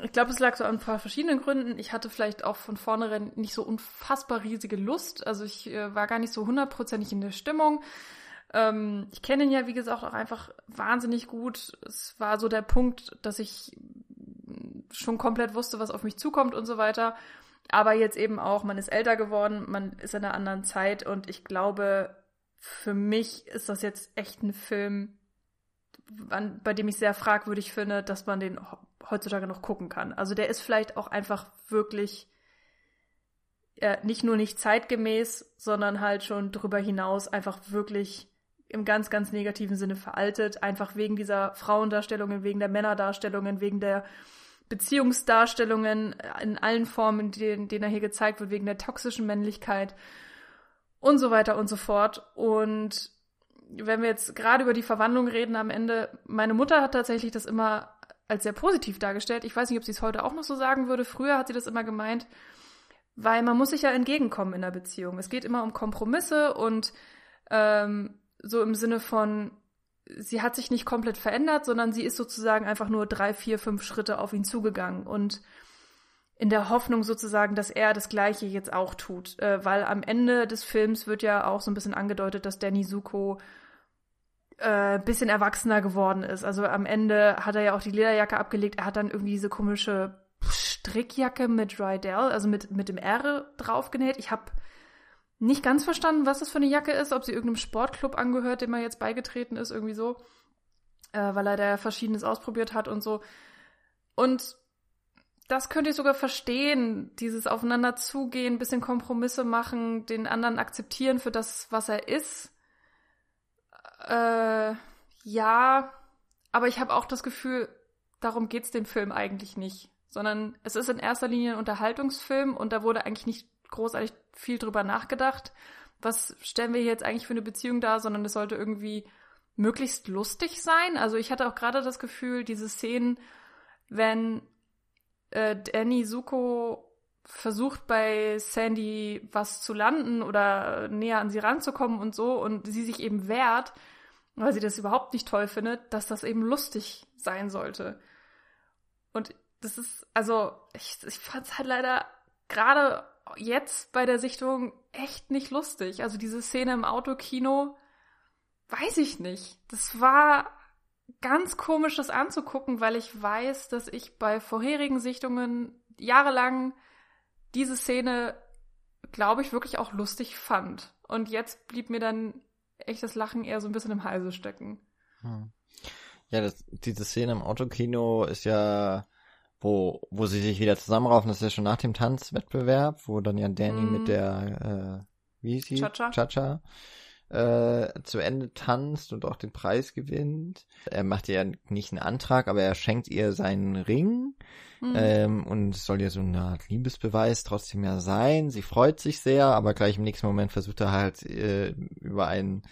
ich glaube, es lag so an ein paar verschiedenen Gründen. Ich hatte vielleicht auch von vornherein nicht so unfassbar riesige Lust. Also ich äh, war gar nicht so hundertprozentig in der Stimmung. Ähm, ich kenne ihn ja, wie gesagt, auch einfach wahnsinnig gut. Es war so der Punkt, dass ich schon komplett wusste, was auf mich zukommt und so weiter. Aber jetzt eben auch, man ist älter geworden, man ist in einer anderen Zeit und ich glaube, für mich ist das jetzt echt ein Film, bei dem ich sehr fragwürdig finde, dass man den heutzutage noch gucken kann. Also der ist vielleicht auch einfach wirklich äh, nicht nur nicht zeitgemäß, sondern halt schon darüber hinaus einfach wirklich im ganz, ganz negativen Sinne veraltet. Einfach wegen dieser Frauendarstellungen, wegen der Männerdarstellungen, wegen der Beziehungsdarstellungen in allen Formen, in denen, denen er hier gezeigt wird, wegen der toxischen Männlichkeit und so weiter und so fort. Und wenn wir jetzt gerade über die Verwandlung reden am Ende, meine Mutter hat tatsächlich das immer als sehr positiv dargestellt. Ich weiß nicht, ob sie es heute auch noch so sagen würde. Früher hat sie das immer gemeint, weil man muss sich ja entgegenkommen in der Beziehung. Es geht immer um Kompromisse und ähm, so im Sinne von, sie hat sich nicht komplett verändert, sondern sie ist sozusagen einfach nur drei, vier, fünf Schritte auf ihn zugegangen und in der Hoffnung sozusagen, dass er das Gleiche jetzt auch tut. Äh, weil am Ende des Films wird ja auch so ein bisschen angedeutet, dass Danny Zuko äh, bisschen erwachsener geworden ist. Also am Ende hat er ja auch die Lederjacke abgelegt. Er hat dann irgendwie diese komische Strickjacke mit Rydell, also mit, mit dem R draufgenäht. Ich habe nicht ganz verstanden, was das für eine Jacke ist, ob sie irgendeinem Sportclub angehört, dem er jetzt beigetreten ist, irgendwie so. Äh, weil er da Verschiedenes ausprobiert hat und so. Und das könnte ich sogar verstehen, dieses Aufeinander zugehen, bisschen Kompromisse machen, den anderen akzeptieren für das, was er ist. Äh, ja, aber ich habe auch das Gefühl, darum geht's dem Film eigentlich nicht, sondern es ist in erster Linie ein Unterhaltungsfilm und da wurde eigentlich nicht großartig viel drüber nachgedacht. Was stellen wir jetzt eigentlich für eine Beziehung dar, sondern es sollte irgendwie möglichst lustig sein. Also ich hatte auch gerade das Gefühl, diese Szenen, wenn äh, Danny Suko versucht bei Sandy was zu landen oder näher an sie ranzukommen und so und sie sich eben wehrt, weil sie das überhaupt nicht toll findet, dass das eben lustig sein sollte. Und das ist, also, ich, ich fand es halt leider gerade jetzt bei der Sichtung echt nicht lustig. Also diese Szene im Autokino, weiß ich nicht. Das war ganz komisch, das anzugucken, weil ich weiß, dass ich bei vorherigen Sichtungen jahrelang diese Szene, glaube ich, wirklich auch lustig fand. Und jetzt blieb mir dann echtes Lachen eher so ein bisschen im Halse stecken. Hm. Ja, das, diese Szene im Autokino ist ja, wo, wo sie sich wieder zusammenraufen, das ist ja schon nach dem Tanzwettbewerb, wo dann ja Danny mm. mit hm. der, äh, wie hieß sie? Cha-Cha. Äh, zu Ende tanzt und auch den Preis gewinnt. Er macht ihr nicht einen Antrag, aber er schenkt ihr seinen Ring. Mhm. Ähm, und es soll ja so eine Art Liebesbeweis trotzdem ja sein. Sie freut sich sehr, aber gleich im nächsten Moment versucht er halt äh, über einen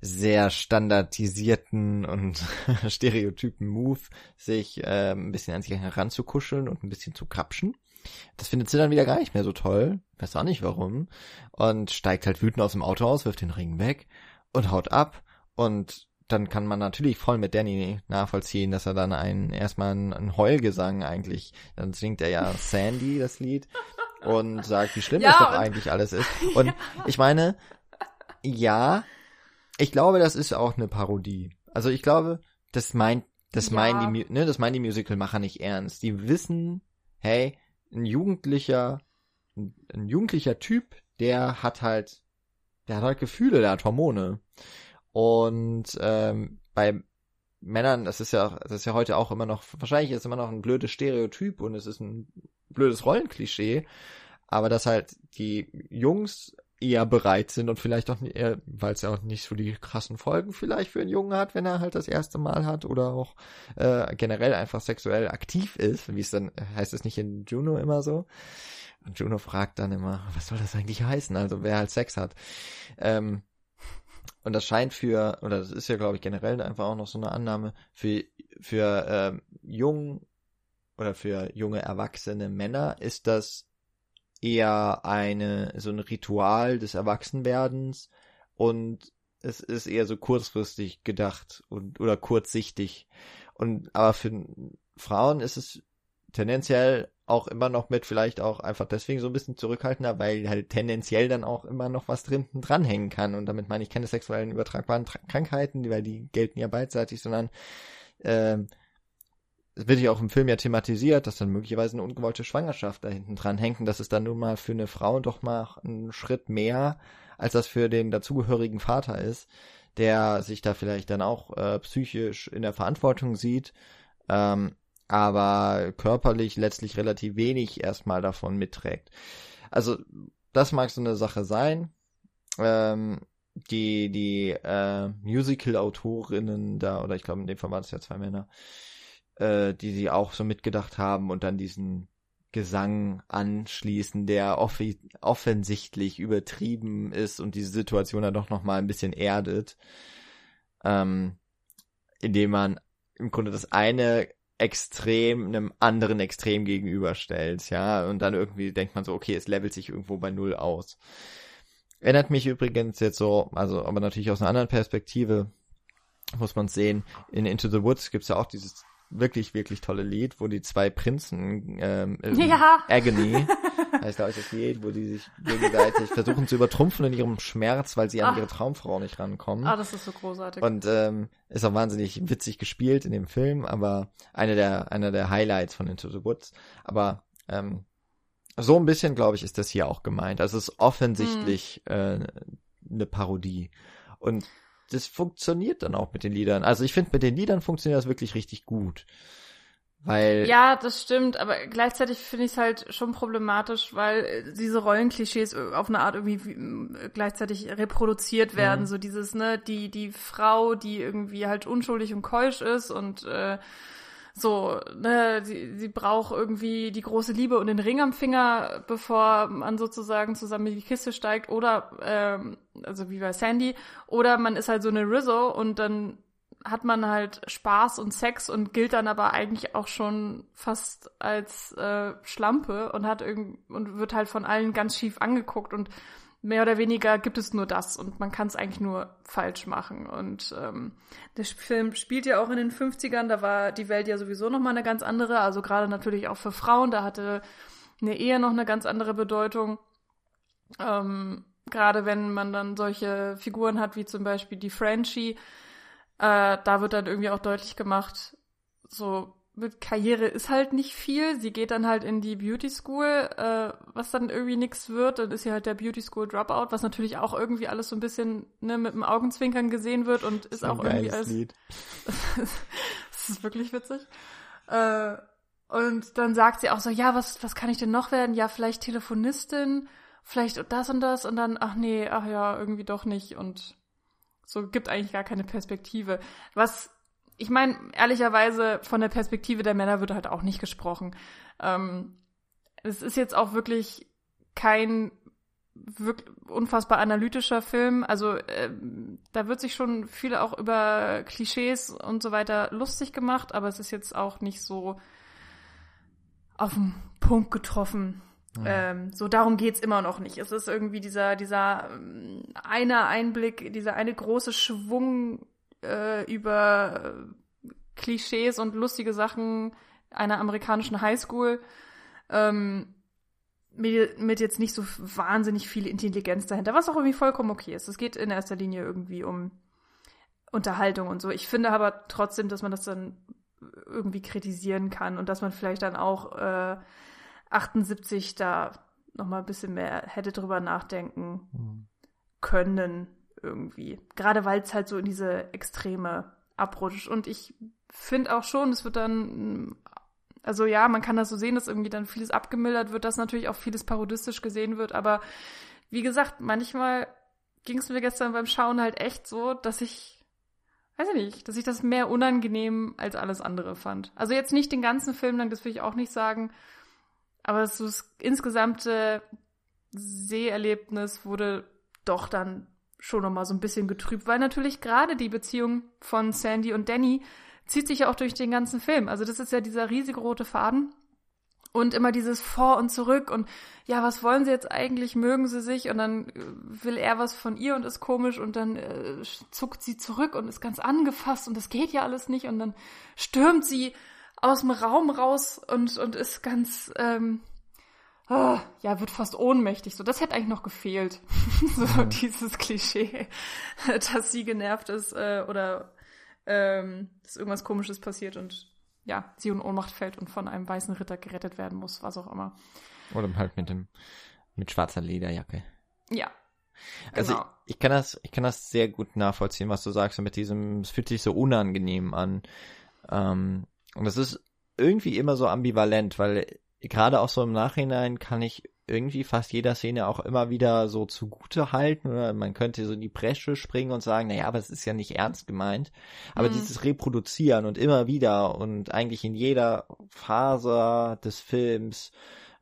sehr standardisierten und <laughs> stereotypen Move sich äh, ein bisschen an sich heranzukuscheln und ein bisschen zu kapschen. Das findet sie dann wieder gar nicht mehr so toll. Weiß auch nicht warum. Und steigt halt wütend aus dem Auto aus, wirft den Ring weg und haut ab. Und dann kann man natürlich voll mit Danny nachvollziehen, dass er dann einen, erstmal einen, Heulgesang eigentlich, dann singt er ja Sandy, das Lied, und sagt, wie schlimm Ja, das doch eigentlich alles ist. <laughs> Und ich meine, ja, ich glaube, das ist auch eine Parodie. Also ich glaube, das meint, das Ja. meinen die, ne, das meinen die Musicalmacher nicht ernst. Die wissen, hey, ein Jugendlicher, ein, jugendlicher Typ, der hat halt, der hat halt Gefühle, der hat Hormone. Und ähm, bei Männern, das ist ja, das ist ja heute auch immer noch, wahrscheinlich ist es immer noch ein blödes Stereotyp und es ist ein blödes Rollenklischee, aber dass halt die Jungs eher bereit sind und vielleicht auch eher, weil es ja auch nicht so die krassen Folgen vielleicht für einen Jungen hat, wenn er halt das erste Mal hat oder auch äh, generell einfach sexuell aktiv ist, wie es dann heißt es nicht in Juno immer so. Und Juno fragt dann immer, was soll das eigentlich heißen? Also wer halt Sex hat. Ähm, und das scheint für, oder das ist ja, glaube ich, generell einfach auch noch so eine Annahme, für, für ähm, jung oder für junge erwachsene Männer ist das eher eine, so ein Ritual des Erwachsenwerdens und es ist eher so kurzfristig gedacht und, oder kurzsichtig. Und, aber für Frauen ist es tendenziell auch immer noch mit vielleicht auch einfach deswegen so ein bisschen zurückhaltender, weil halt tendenziell dann auch immer noch was drin dranhängen kann. Und damit meine ich keine sexuellen übertragbaren Tra Krankheiten, weil die gelten ja beidseitig, sondern ähm, wird ja auch im Film ja thematisiert, dass dann möglicherweise eine ungewollte Schwangerschaft da hinten dran hängt und das ist dann nun mal für eine Frau doch mal ein Schritt mehr, als das für den dazugehörigen Vater ist, der sich da vielleicht dann auch äh, psychisch in der Verantwortung sieht, ähm, aber körperlich letztlich relativ wenig erstmal davon mitträgt. Also das mag so eine Sache sein. Ähm, die die äh, Musical-Autorinnen da, oder ich glaube in dem Fall waren es ja zwei Männer, äh, die sie auch so mitgedacht haben und dann diesen Gesang anschließen, der offi offensichtlich übertrieben ist und diese Situation dann doch nochmal ein bisschen erdet, ähm, indem man im Grunde das eine Extrem einem anderen Extrem gegenüberstellt, ja, und dann irgendwie denkt man so, okay, es levelt sich irgendwo bei Null aus. Erinnert mich übrigens jetzt so, also aber natürlich aus einer anderen Perspektive, muss man sehen, in Into the Woods gibt's ja auch dieses wirklich, wirklich tolle Lied, wo die zwei Prinzen ähm, Ja. Agony <laughs> heißt glaube ich das Lied, wo die sich gegenseitig versuchen zu übertrumpfen in ihrem Schmerz, weil sie an Ah. ihre Traumfrau nicht rankommen. Ah, das ist so großartig. Und ähm, ist auch wahnsinnig witzig gespielt in dem Film, aber einer der, einer der Highlights von Into the Woods. Aber ähm, so ein bisschen, glaube ich, ist das hier auch gemeint. Also es ist offensichtlich äh, eine Parodie. Und das funktioniert dann auch mit den Liedern. Also ich finde, mit den Liedern funktioniert das wirklich richtig gut. Weil Ja, das stimmt, aber gleichzeitig finde ich es halt schon problematisch, weil äh, diese Rollenklischees auf eine Art irgendwie wie- äh, gleichzeitig reproduziert werden. Mhm. So dieses, ne, die, die Frau, die irgendwie halt unschuldig und keusch ist und äh, so, ne, sie, sie braucht irgendwie die große Liebe und den Ring am Finger, bevor man sozusagen zusammen in die Kiste steigt, oder ähm, also wie bei Sandy, oder man ist halt so eine Rizzo und dann hat man halt Spaß und Sex und gilt dann aber eigentlich auch schon fast als äh, Schlampe und hat irgend und wird halt von allen ganz schief angeguckt und mehr oder weniger gibt es nur das und man kann es eigentlich nur falsch machen. Und ähm, der Film spielt ja auch in den 50ern, da war die Welt ja sowieso nochmal eine ganz andere, also gerade natürlich auch für Frauen, da hatte eine Ehe noch eine ganz andere Bedeutung. Ähm, gerade wenn man dann solche Figuren hat, wie zum Beispiel die Frenchie, äh, da wird dann irgendwie auch deutlich gemacht, so mit Karriere ist halt nicht viel. Sie geht dann halt in die Beauty School, äh, was dann irgendwie nix wird. Dann ist sie halt der Beauty School Dropout, was natürlich auch irgendwie alles so ein bisschen ne, mit dem Augenzwinkern gesehen wird und ist ein auch irgendwie als Lied. <laughs> das ist wirklich witzig. Äh, und dann sagt sie auch so, ja, was, was kann ich denn noch werden? Ja, vielleicht Telefonistin, vielleicht das und das und dann, ach nee, ach ja, irgendwie doch nicht und so gibt eigentlich gar keine Perspektive. Was, ich meine, ehrlicherweise von der Perspektive der Männer wird halt auch nicht gesprochen. Ähm, es ist jetzt auch wirklich kein wirklich unfassbar analytischer Film. Also ähm, da wird sich schon viel auch über Klischees und so weiter lustig gemacht, aber es ist jetzt auch nicht so auf den Punkt getroffen. Ja. Ähm, so darum geht's immer noch nicht. Es ist irgendwie dieser, dieser ähm, eine Einblick, dieser eine große Schwung äh, über äh, Klischees und lustige Sachen einer amerikanischen Highschool. Ähm, mit, mit jetzt nicht so wahnsinnig viel Intelligenz dahinter, was auch irgendwie vollkommen okay ist. Es geht in erster Linie irgendwie um Unterhaltung und so. Ich finde aber trotzdem, dass man das dann irgendwie kritisieren kann und dass man vielleicht dann auch äh, 78 da noch mal ein bisschen mehr hätte drüber nachdenken mhm. können irgendwie. Gerade weil es halt so in diese Extreme abrutscht. Und ich finde auch schon, es wird dann also ja, man kann das so sehen, dass irgendwie dann vieles abgemildert wird, dass natürlich auch vieles parodistisch gesehen wird, aber wie gesagt, manchmal ging es mir gestern beim Schauen halt echt so, dass ich, weiß ich nicht, dass ich das mehr unangenehm als alles andere fand. Also jetzt nicht den ganzen Film lang, das will ich auch nicht sagen, aber so das insgesamte Seherlebnis wurde doch dann schon nochmal so ein bisschen getrübt, weil natürlich gerade die Beziehung von Sandy und Danny zieht sich ja auch durch den ganzen Film. Also das ist ja dieser riesige rote Faden. Und immer dieses Vor und Zurück und ja, was wollen sie jetzt eigentlich? Mögen sie sich? Und dann äh, will er was von ihr und ist komisch und dann äh, zuckt sie zurück und ist ganz angefasst und das geht ja alles nicht und dann stürmt sie aus dem Raum raus und, und ist ganz, ähm, oh, ja, wird fast ohnmächtig. So, das hätte eigentlich noch gefehlt. <laughs> so ja. dieses Klischee, <laughs> dass sie genervt ist äh, oder ähm, dass irgendwas Komisches passiert und ja, sie in Ohnmacht fällt und von einem weißen Ritter gerettet werden muss, was auch immer. Oder halt mit dem, mit schwarzer Lederjacke. Ja. Also genau. ich, ich kann das, ich kann das sehr gut nachvollziehen, was du sagst, mit diesem, es fühlt sich so unangenehm an. Ähm, und das ist irgendwie immer so ambivalent, weil gerade auch so im Nachhinein kann ich irgendwie fast jeder Szene auch immer wieder so zugute halten oder man könnte so in die Bresche springen und sagen, naja, aber es ist ja nicht ernst gemeint. Aber mhm. dieses Reproduzieren und immer wieder und eigentlich in jeder Phase des Films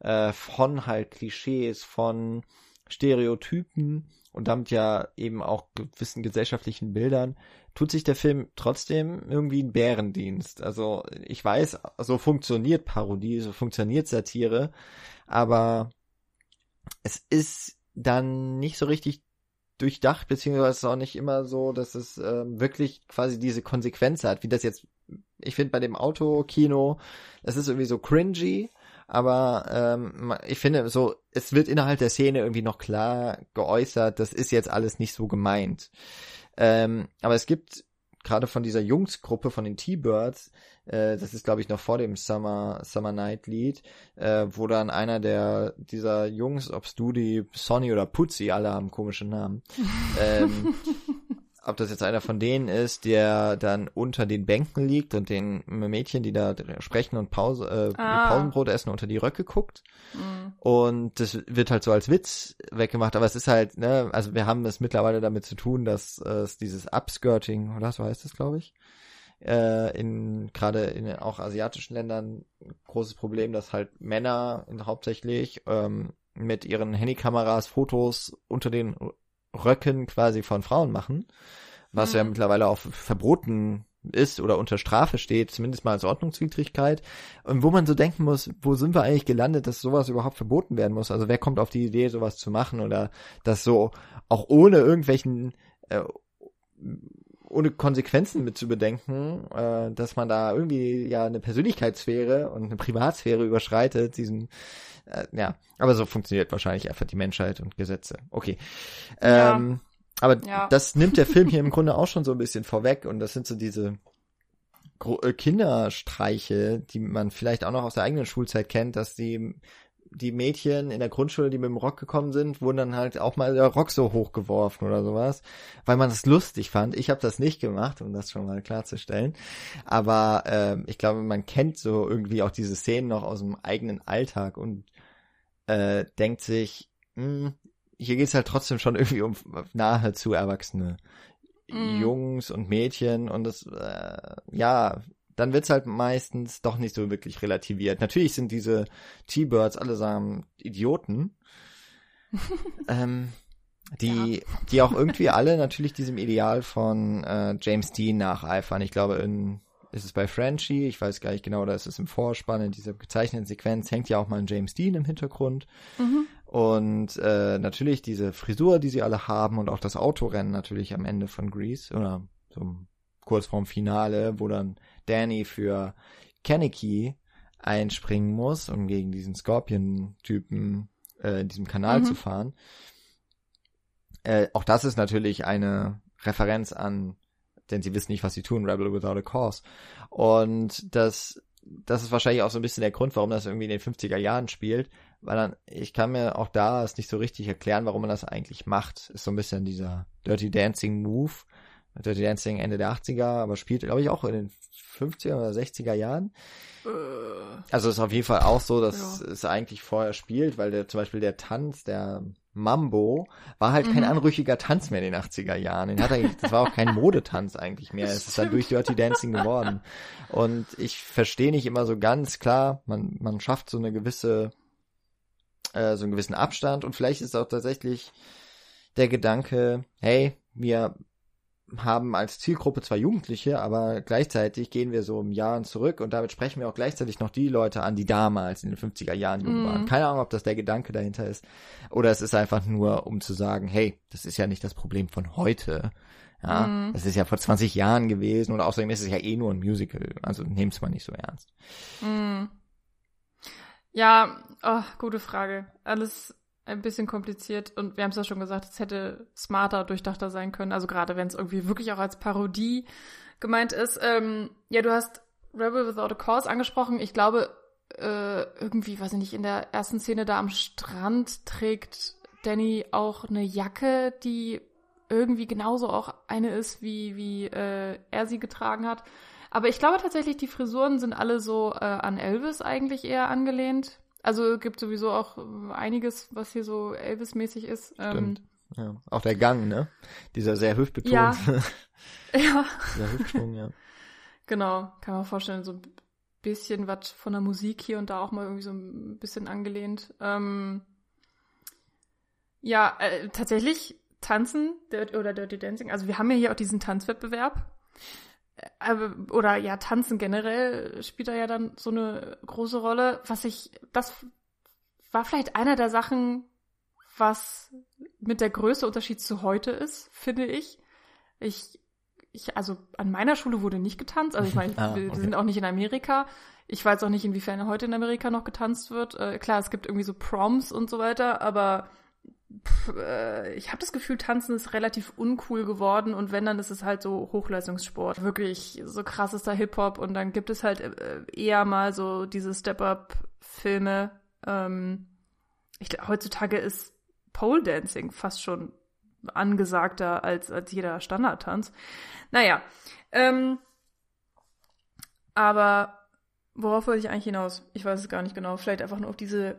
äh, von halt Klischees, von Stereotypen und damit ja eben auch gewissen gesellschaftlichen Bildern, tut sich der Film trotzdem irgendwie ein Bärendienst. Also ich weiß, so funktioniert Parodie, so funktioniert Satire, aber es ist dann nicht so richtig durchdacht, beziehungsweise auch nicht immer so, dass es ähm, wirklich quasi diese Konsequenz hat, wie das jetzt, ich finde bei dem Autokino, es ist irgendwie so cringy, aber ähm, ich finde so, es wird innerhalb der Szene irgendwie noch klar geäußert, das ist jetzt alles nicht so gemeint. Ähm, aber es gibt gerade von dieser Jungsgruppe von den T-Birds, äh, das ist glaube ich noch vor dem Summer Summer Night Lied, äh, wo dann einer der dieser Jungs, ob Studi, Sonny oder Putzi, alle haben komische Namen, <laughs> ähm, ob das jetzt einer von denen ist, der dann unter den Bänken liegt und den Mädchen, die da sprechen und Pause, äh, ah. Pausenbrot essen, unter die Röcke guckt. Mhm. Und das wird halt so als Witz weggemacht, aber es ist halt, ne, also wir haben es mittlerweile damit zu tun, dass äh, es dieses Upskirting, oder so heißt es, glaube ich, äh, in gerade in auch asiatischen Ländern ein großes Problem, dass halt Männer hauptsächlich ähm, mit ihren Handykameras Fotos unter den Röcken quasi von Frauen machen, was mhm. ja mittlerweile auch verboten ist oder unter Strafe steht, zumindest mal als Ordnungswidrigkeit. Und wo man so denken muss, wo sind wir eigentlich gelandet, dass sowas überhaupt verboten werden muss? Also wer kommt auf die Idee, sowas zu machen oder das so auch ohne irgendwelchen äh, ohne Konsequenzen mit zu bedenken, äh, dass man da irgendwie ja eine Persönlichkeitssphäre und eine Privatsphäre überschreitet, diesen äh, ja, aber so funktioniert wahrscheinlich einfach die Menschheit und Gesetze. Okay. Ähm, ja. Aber ja. das nimmt der Film hier im <laughs> Grunde auch schon so ein bisschen vorweg und das sind so diese äh, Kinderstreiche, die man vielleicht auch noch aus der eigenen Schulzeit kennt, dass die die Mädchen in der Grundschule, die mit dem Rock gekommen sind, wurden dann halt auch mal der Rock so hochgeworfen oder sowas, weil man das lustig fand. Ich habe das nicht gemacht, um das schon mal klarzustellen. Aber äh, ich glaube, man kennt so irgendwie auch diese Szenen noch aus dem eigenen Alltag und äh, denkt sich, mh, hm, hier geht's halt trotzdem schon <laughs> irgendwie um nahezu Erwachsene. Mm. Jungs und Mädchen und das, äh, ja, dann wird's halt meistens doch nicht so wirklich relativiert. Natürlich sind diese T-Birds allesamt Idioten, <laughs> ähm, die, ja. die auch irgendwie alle natürlich diesem Ideal von äh, James Dean nacheifern. Ich glaube, in ist es bei Frenchie, ich weiß gar nicht genau, da ist es im Vorspann, in dieser gezeichneten Sequenz hängt ja auch mal ein James Dean im Hintergrund. Mhm. Und äh, natürlich diese Frisur, die sie alle haben und auch das Autorennen natürlich am Ende von Grease oder so kurz vorm Finale, wo dann Danny für Kaneki einspringen muss, um gegen diesen Scorpion-Typen äh, in diesem Kanal mhm. zu fahren. Äh, auch das ist natürlich eine Referenz an, denn sie wissen nicht, was sie tun, Rebel Without a Cause. Und das, das ist wahrscheinlich auch so ein bisschen der Grund, warum das irgendwie in den 50er Jahren spielt, weil dann, ich kann mir auch da es nicht so richtig erklären, warum man das eigentlich macht. Ist so ein bisschen dieser Dirty Dancing Move. Dirty Dancing Ende der 80er, aber spielt, glaube ich, auch in den 50er oder 60er Jahren. Äh. Also ist auf jeden Fall auch so, dass ja. es eigentlich vorher spielt, weil der, zum Beispiel der Tanz, der Mambo, war halt mhm. kein anrüchiger Tanz mehr in den 80er Jahren. Den hat er, das war auch kein Modetanz eigentlich mehr. Es ist dann durch Dirty Dancing geworden. Und ich verstehe nicht immer so ganz klar, man, man schafft so eine gewisse, äh, so einen gewissen Abstand und vielleicht ist auch tatsächlich der Gedanke, hey, wir haben als Zielgruppe zwar Jugendliche, aber gleichzeitig gehen wir so im Jahren zurück und damit sprechen wir auch gleichzeitig noch die Leute an, die damals in den 50er Jahren jung mm. waren. Keine Ahnung, ob das der Gedanke dahinter ist oder es ist einfach nur, um zu sagen, hey, das ist ja nicht das Problem von heute. Ja, mm. das ist ja vor 20 Jahren gewesen und außerdem ist es ja eh nur ein Musical, also nehm's mal nicht so ernst. Mm. Ja, oh, gute Frage. Alles ein bisschen kompliziert und wir haben es ja schon gesagt, es hätte smarter, durchdachter sein können. Also gerade wenn es irgendwie wirklich auch als Parodie gemeint ist. Ähm, ja, du hast Rebel Without a Cause angesprochen. Ich glaube, äh, irgendwie, weiß ich nicht, in der ersten Szene da am Strand trägt Danny auch eine Jacke, die irgendwie genauso auch eine ist, wie, wie äh, er sie getragen hat. Aber ich glaube tatsächlich, die Frisuren sind alle so äh, an Elvis eigentlich eher angelehnt. Also gibt sowieso auch einiges, was hier so Elvis-mäßig ist. Ähm, Stimmt. Ähm, ja. Auch der Gang, ne? Dieser sehr hüftbetont. Ja. <laughs> ja. Dieser Hüftschwung, ja. Genau, kann man vorstellen, so ein bisschen was von der Musik hier und da auch mal irgendwie so ein bisschen angelehnt. Ähm, ja, äh, tatsächlich Tanzen oder Dirty Dancing. Also wir haben ja hier auch diesen Tanzwettbewerb oder ja, Tanzen generell spielt da ja dann so eine große Rolle. Was ich, das war vielleicht einer der Sachen, was mit der größte Unterschied zu heute ist, finde ich. Ich, ich, also an meiner Schule wurde nicht getanzt. Also ich meine, <laughs> ah, okay. wir sind auch nicht in Amerika. Ich weiß auch nicht, inwiefern heute in Amerika noch getanzt wird. Äh, klar, es gibt irgendwie so Proms und so weiter, aber äh, ich habe das Gefühl, Tanzen ist relativ uncool geworden und wenn, dann ist es halt so Hochleistungssport. Wirklich so krass ist da Hip-Hop und dann gibt es halt äh, eher mal so diese Step-Up-Filme. Ähm, ich, heutzutage ist Pole Dancing fast schon angesagter als, als jeder Standardtanz. Naja, ähm, aber worauf wollte ich eigentlich hinaus? Ich weiß es gar nicht genau. Vielleicht einfach nur auf diese,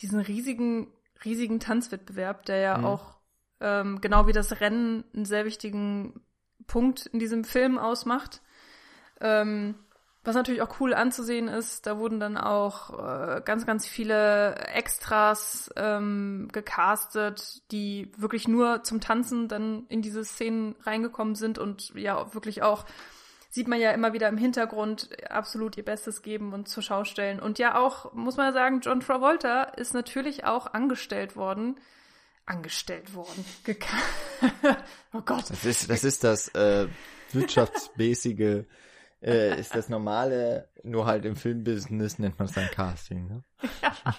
diesen riesigen riesigen Tanzwettbewerb, der ja mhm. auch ähm, genau wie das Rennen einen sehr wichtigen Punkt in diesem Film ausmacht. Ähm, was natürlich auch cool anzusehen ist, da wurden dann auch äh, ganz, ganz viele Extras ähm, gecastet, die wirklich nur zum Tanzen dann in diese Szenen reingekommen sind und ja wirklich auch sieht man ja immer wieder im Hintergrund absolut ihr Bestes geben und zur Schau stellen. Und ja auch, muss man sagen, John Travolta ist natürlich auch angestellt worden. Angestellt worden. <laughs> oh Gott. Das ist das, ist das äh, wirtschaftsmäßige, äh, ist das normale, nur halt im Filmbusiness nennt man es dann Casting. Ne? <laughs> ja,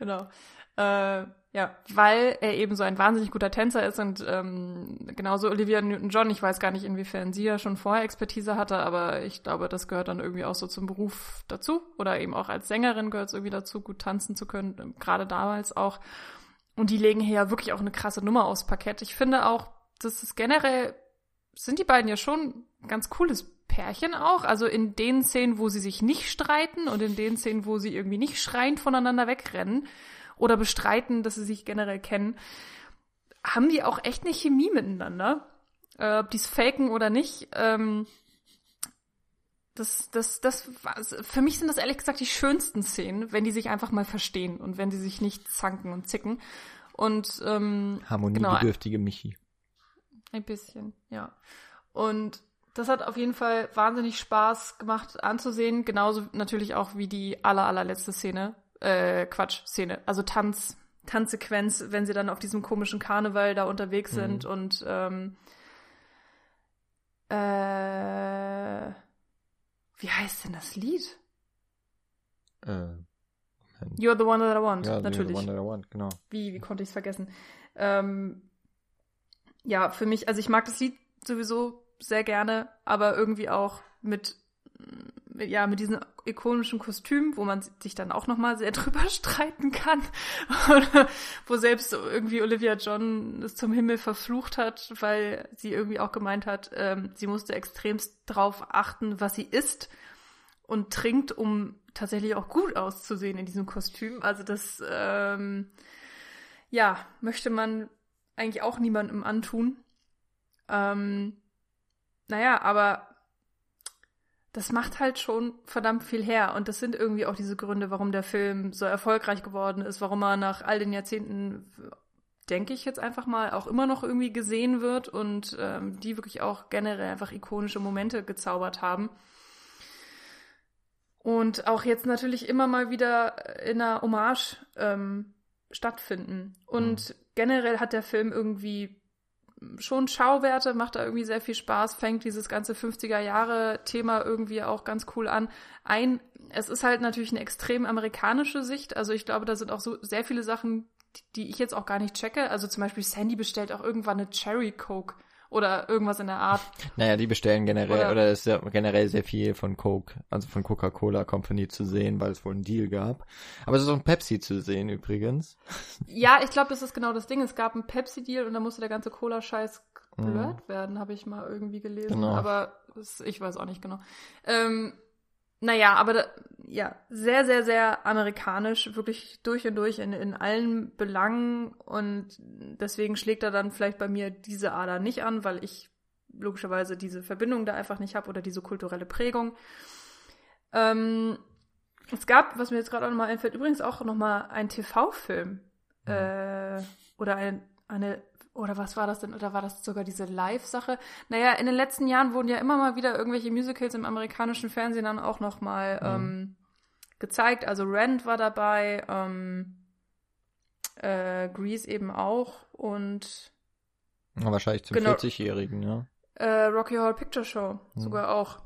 genau. Äh, ja, weil er eben so ein wahnsinnig guter Tänzer ist und ähm, genauso Olivia Newton-John, ich weiß gar nicht, inwiefern sie ja schon vorher Expertise hatte, aber ich glaube, das gehört dann irgendwie auch so zum Beruf dazu oder eben auch als Sängerin gehört es irgendwie dazu, gut tanzen zu können, ähm, gerade damals auch. Und die legen hier ja wirklich auch eine krasse Nummer aufs Parkett. Ich finde auch, das ist generell, sind die beiden ja schon ein ganz cooles Pärchen auch. Also in den Szenen, wo sie sich nicht streiten und in den Szenen, wo sie irgendwie nicht schreiend voneinander wegrennen, oder bestreiten, dass sie sich generell kennen, haben die auch echt eine Chemie miteinander. Äh, ob die es faken oder nicht. Ähm, das, das, das, für mich sind das ehrlich gesagt die schönsten Szenen, wenn die sich einfach mal verstehen und wenn sie sich nicht zanken und zicken. Und ähm, harmoniebedürftige genau, Michi. Ein bisschen, ja. Und das hat auf jeden Fall wahnsinnig Spaß gemacht anzusehen. Genauso natürlich auch wie die aller, allerletzte Szene. Äh, Quatsch, Szene. Also Tanz, Tanzsequenz, wenn sie dann auf diesem komischen Karneval da unterwegs mhm. sind und ähm, äh, wie heißt denn das Lied? Äh, You're the one that I want, ja, natürlich. You're the one that I want, genau. Wie, wie konnte ich es vergessen? Ähm, ja, für mich, also ich mag das Lied sowieso sehr gerne, aber irgendwie auch mit, mit ja, mit diesem ikonischen Kostüm, wo man sich dann auch nochmal sehr <laughs> drüber streiten kann. Oder wo selbst irgendwie Olivia John es zum Himmel verflucht hat, weil sie irgendwie auch gemeint hat, ähm, sie musste extremst drauf achten, was sie isst und trinkt, um tatsächlich auch gut auszusehen in diesem Kostüm. Also das, ähm, ja, möchte man eigentlich auch niemandem antun. Ähm, naja, aber das macht halt schon verdammt viel her. Und das sind irgendwie auch diese Gründe, warum der Film so erfolgreich geworden ist, warum er nach all den Jahrzehnten, denke ich jetzt einfach mal, auch immer noch irgendwie gesehen wird und ähm, die wirklich auch generell einfach ikonische Momente gezaubert haben. Und auch jetzt natürlich immer mal wieder in einer Hommage ähm, stattfinden. Und mhm. generell hat der Film irgendwie schon Schauwerte, macht da irgendwie sehr viel Spaß, fängt dieses ganze 50er Jahre Thema irgendwie auch ganz cool an. Ein, es ist halt natürlich eine extrem amerikanische Sicht. Also ich glaube, da sind auch so sehr viele Sachen, die ich jetzt auch gar nicht checke. Also zum Beispiel Sandy bestellt auch irgendwann eine Cherry Coke oder irgendwas in der Art. Naja, die bestellen generell, oder, oder ist ja generell sehr viel von Coke, also von Coca-Cola Company zu sehen, weil es wohl einen Deal gab. Aber es ist auch ein Pepsi zu sehen übrigens. Ja, ich glaube, das ist genau das Ding. Es gab einen Pepsi-Deal und da musste der ganze Cola-Scheiß blurred mhm. werden, habe ich mal irgendwie gelesen. Genau. Aber das, ich weiß auch nicht genau. Ähm, naja, aber da, ja, sehr, sehr, sehr amerikanisch, wirklich durch und durch in, in allen Belangen und deswegen schlägt er dann vielleicht bei mir diese Ader nicht an, weil ich logischerweise diese Verbindung da einfach nicht habe oder diese kulturelle Prägung. Ähm, es gab, was mir jetzt gerade auch nochmal einfällt, übrigens auch nochmal ein TV-Film mhm. äh, oder ein, eine oder was war das denn? Oder war das sogar diese Live-Sache? Naja, in den letzten Jahren wurden ja immer mal wieder irgendwelche Musicals im amerikanischen Fernsehen dann auch nochmal mhm. ähm, gezeigt. Also Rent war dabei, ähm, äh, Grease eben auch und ja, wahrscheinlich zum genau, 40-Jährigen, ja. Äh, Rocky Horror Picture Show mhm. sogar auch.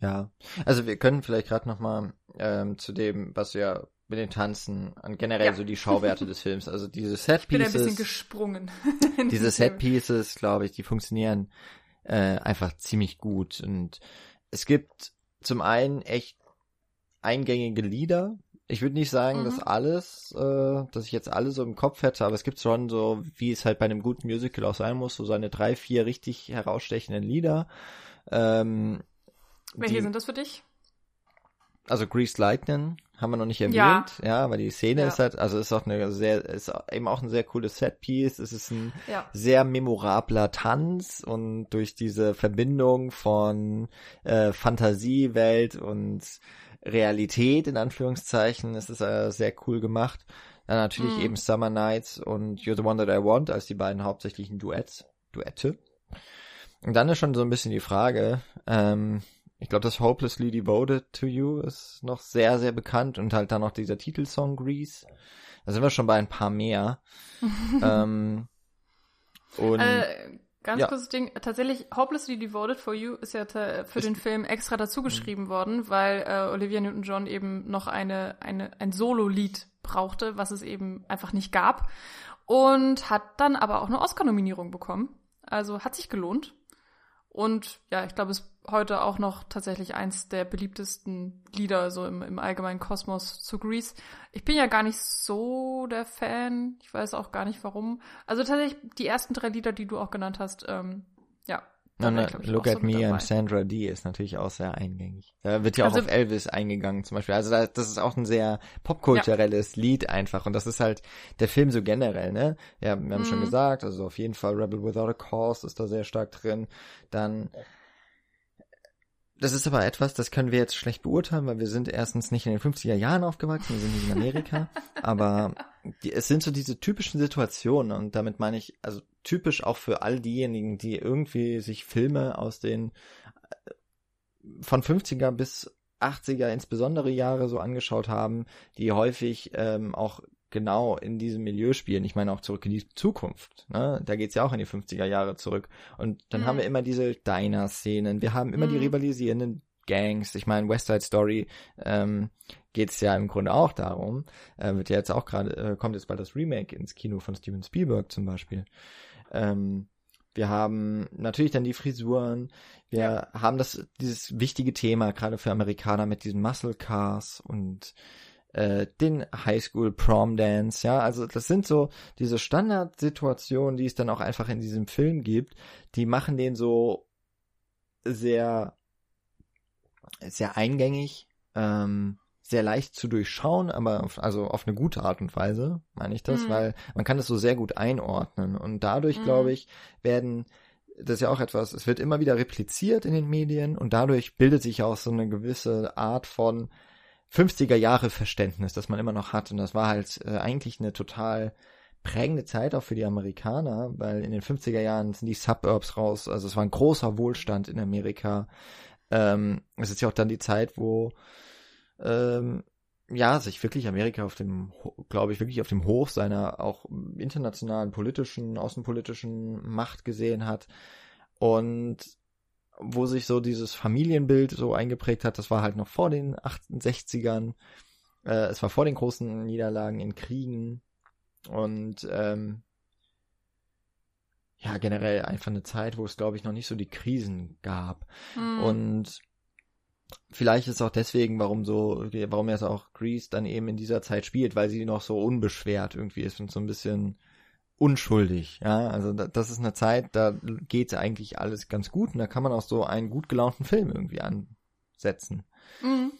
Ja, also wir können vielleicht gerade nochmal ähm, zu dem, was du ja mit den Tanzen und generell ja. so die Schauwerte des Films. Also diese Set Pieces. Ich bin ein bisschen gesprungen. <laughs> diese Set Pieces, glaube ich, die funktionieren äh, einfach ziemlich gut. Und es gibt zum einen echt eingängige Lieder. Ich würde nicht sagen, mhm. dass alles, äh, dass ich jetzt alle so im Kopf hätte, aber es gibt schon so, wie es halt bei einem guten Musical auch sein muss, so seine drei, vier richtig herausstechenden Lieder. Ähm, Welche die, sind das für dich? Also Greased Lightning haben wir noch nicht erwähnt, ja, ja aber die Szene ja. ist halt, also ist auch eine sehr, ist eben auch ein sehr cooles Setpiece. Es ist ein ja. sehr memorabler Tanz und durch diese Verbindung von äh, Fantasiewelt und Realität in Anführungszeichen ist es äh, sehr cool gemacht. Dann natürlich mhm. eben Summer Nights und You're the One That I Want als die beiden hauptsächlichen Duets, Duette. Und dann ist schon so ein bisschen die Frage, ähm, ich glaube, das Hopelessly Devoted to You ist noch sehr, sehr bekannt und halt dann noch dieser Titelsong Grease. Da sind wir schon bei ein paar mehr. <laughs> ähm, und äh, ganz ja. kurzes Ding, tatsächlich Hopelessly Devoted for You ist ja für den Film extra dazu geschrieben mhm. worden, weil äh, Olivia Newton-John eben noch eine, eine, ein Solo-Lied brauchte, was es eben einfach nicht gab. Und hat dann aber auch eine Oscar-Nominierung bekommen. Also hat sich gelohnt. Und ja, ich glaube, es heute auch noch tatsächlich eins der beliebtesten Lieder so im, im allgemeinen Kosmos zu Grease. Ich bin ja gar nicht so der Fan. Ich weiß auch gar nicht warum. Also tatsächlich die ersten drei Lieder, die du auch genannt hast, ähm, ja, No, no, Look at Me and Sandra D ist natürlich auch sehr eingängig. Da wird ja auch also, auf Elvis eingegangen zum Beispiel. Also das ist auch ein sehr popkulturelles ja. Lied einfach. Und das ist halt der Film so generell, ne? Ja, wir haben mhm. schon gesagt, also auf jeden Fall Rebel Without a Cause ist da sehr stark drin. Dann das ist aber etwas, das können wir jetzt schlecht beurteilen, weil wir sind erstens nicht in den 50er Jahren aufgewachsen, wir sind nicht in Amerika, <laughs> aber die, es sind so diese typischen Situationen und damit meine ich, also typisch auch für all diejenigen, die irgendwie sich Filme aus den äh, von 50er bis 80er insbesondere Jahre so angeschaut haben, die häufig ähm, auch genau in diesem Milieu spielen. Ich meine auch zurück in die Zukunft. Ne? Da geht's ja auch in die 50er Jahre zurück. Und dann mhm. haben wir immer diese Diner-Szenen. Wir haben immer mhm. die rivalisierenden Gangs. Ich meine, West Side Story ähm, geht es ja im Grunde auch darum. Äh, wird ja jetzt auch gerade, äh, kommt jetzt bald das Remake ins Kino von Steven Spielberg zum Beispiel. Ähm, wir haben natürlich dann die Frisuren. Wir ja. haben das, dieses wichtige Thema, gerade für Amerikaner mit diesen Muscle Cars und äh, den Highschool Prom Dance, ja, also das sind so diese Standardsituationen, die es dann auch einfach in diesem Film gibt, die machen den so sehr, sehr eingängig, ähm, sehr leicht zu durchschauen, aber auf, also auf eine gute Art und Weise, meine ich das, mhm. weil man kann es so sehr gut einordnen und dadurch, mhm. glaube ich, werden das ist ja auch etwas, es wird immer wieder repliziert in den Medien und dadurch bildet sich auch so eine gewisse Art von 50er Jahre Verständnis, das man immer noch hat. Und das war halt äh, eigentlich eine total prägende Zeit auch für die Amerikaner, weil in den 50er Jahren sind die Suburbs raus. Also es war ein großer Wohlstand in Amerika. Ähm, es ist ja auch dann die Zeit, wo ähm, ja, sich wirklich Amerika auf dem, glaube ich, wirklich auf dem Hoch seiner auch internationalen politischen, außenpolitischen Macht gesehen hat. Und wo sich so dieses Familienbild so eingeprägt hat, das war halt noch vor den 68ern. Äh, es war vor den großen Niederlagen in Kriegen. Und ähm, ja, generell einfach eine Zeit, wo es, glaube ich, noch nicht so die Krisen gab. Mhm. Und vielleicht ist auch deswegen, warum so, warum jetzt auch Grease dann eben in dieser Zeit spielt, weil sie noch so unbeschwert irgendwie ist und so ein bisschen unschuldig. Ja, also da, das ist eine Zeit, da geht eigentlich alles ganz gut und da kann man auch so einen gut gelaunten <laughs> Film irgendwie ansetzen. Mhm.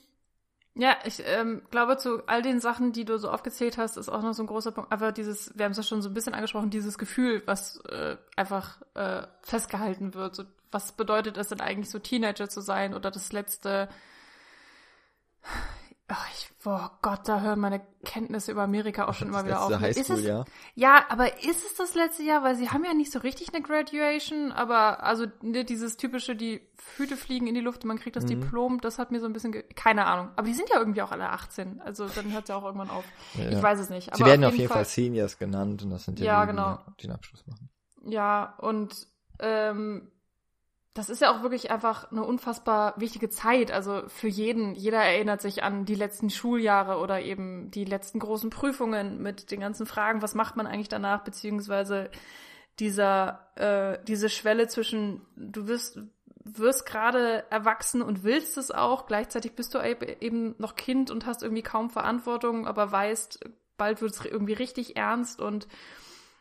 Ja, ich ähm, glaube, zu all den Sachen, die du so aufgezählt hast, ist auch noch so ein großer Punkt. Aber dieses, wir haben es ja schon so ein bisschen angesprochen, dieses Gefühl, was äh, einfach äh, festgehalten wird. So, was bedeutet es denn eigentlich, so Teenager zu sein oder das letzte Ach, ich, oh Gott, da hören meine Kenntnisse über Amerika auch schon immer wieder auf. Highschool, es, ja? ja, aber ist es das letzte Jahr? Weil sie haben ja nicht so richtig eine Graduation, aber also ne, dieses typische, die Hüte fliegen in die Luft und man kriegt das mhm. Diplom, das hat mir so ein bisschen, keine Ahnung. Aber die sind ja irgendwie auch alle 18, also dann hört es ja auch irgendwann auf. Ja, ich weiß es nicht. sie werden auf jeden, Fall, Fall, Seniors genannt und das sind ja, ja die, genau. die den Abschluss machen. Ja, und ähm, das ist ja auch wirklich einfach eine unfassbar wichtige Zeit. Also für jeden, jeder erinnert sich an die letzten Schuljahre oder eben die letzten großen Prüfungen mit den ganzen Fragen, was macht man eigentlich danach, beziehungsweise dieser, äh, diese Schwelle zwischen, du wirst, wirst gerade erwachsen und willst es auch, gleichzeitig bist du eben noch Kind und hast irgendwie kaum Verantwortung, aber weißt, bald wird es irgendwie richtig ernst und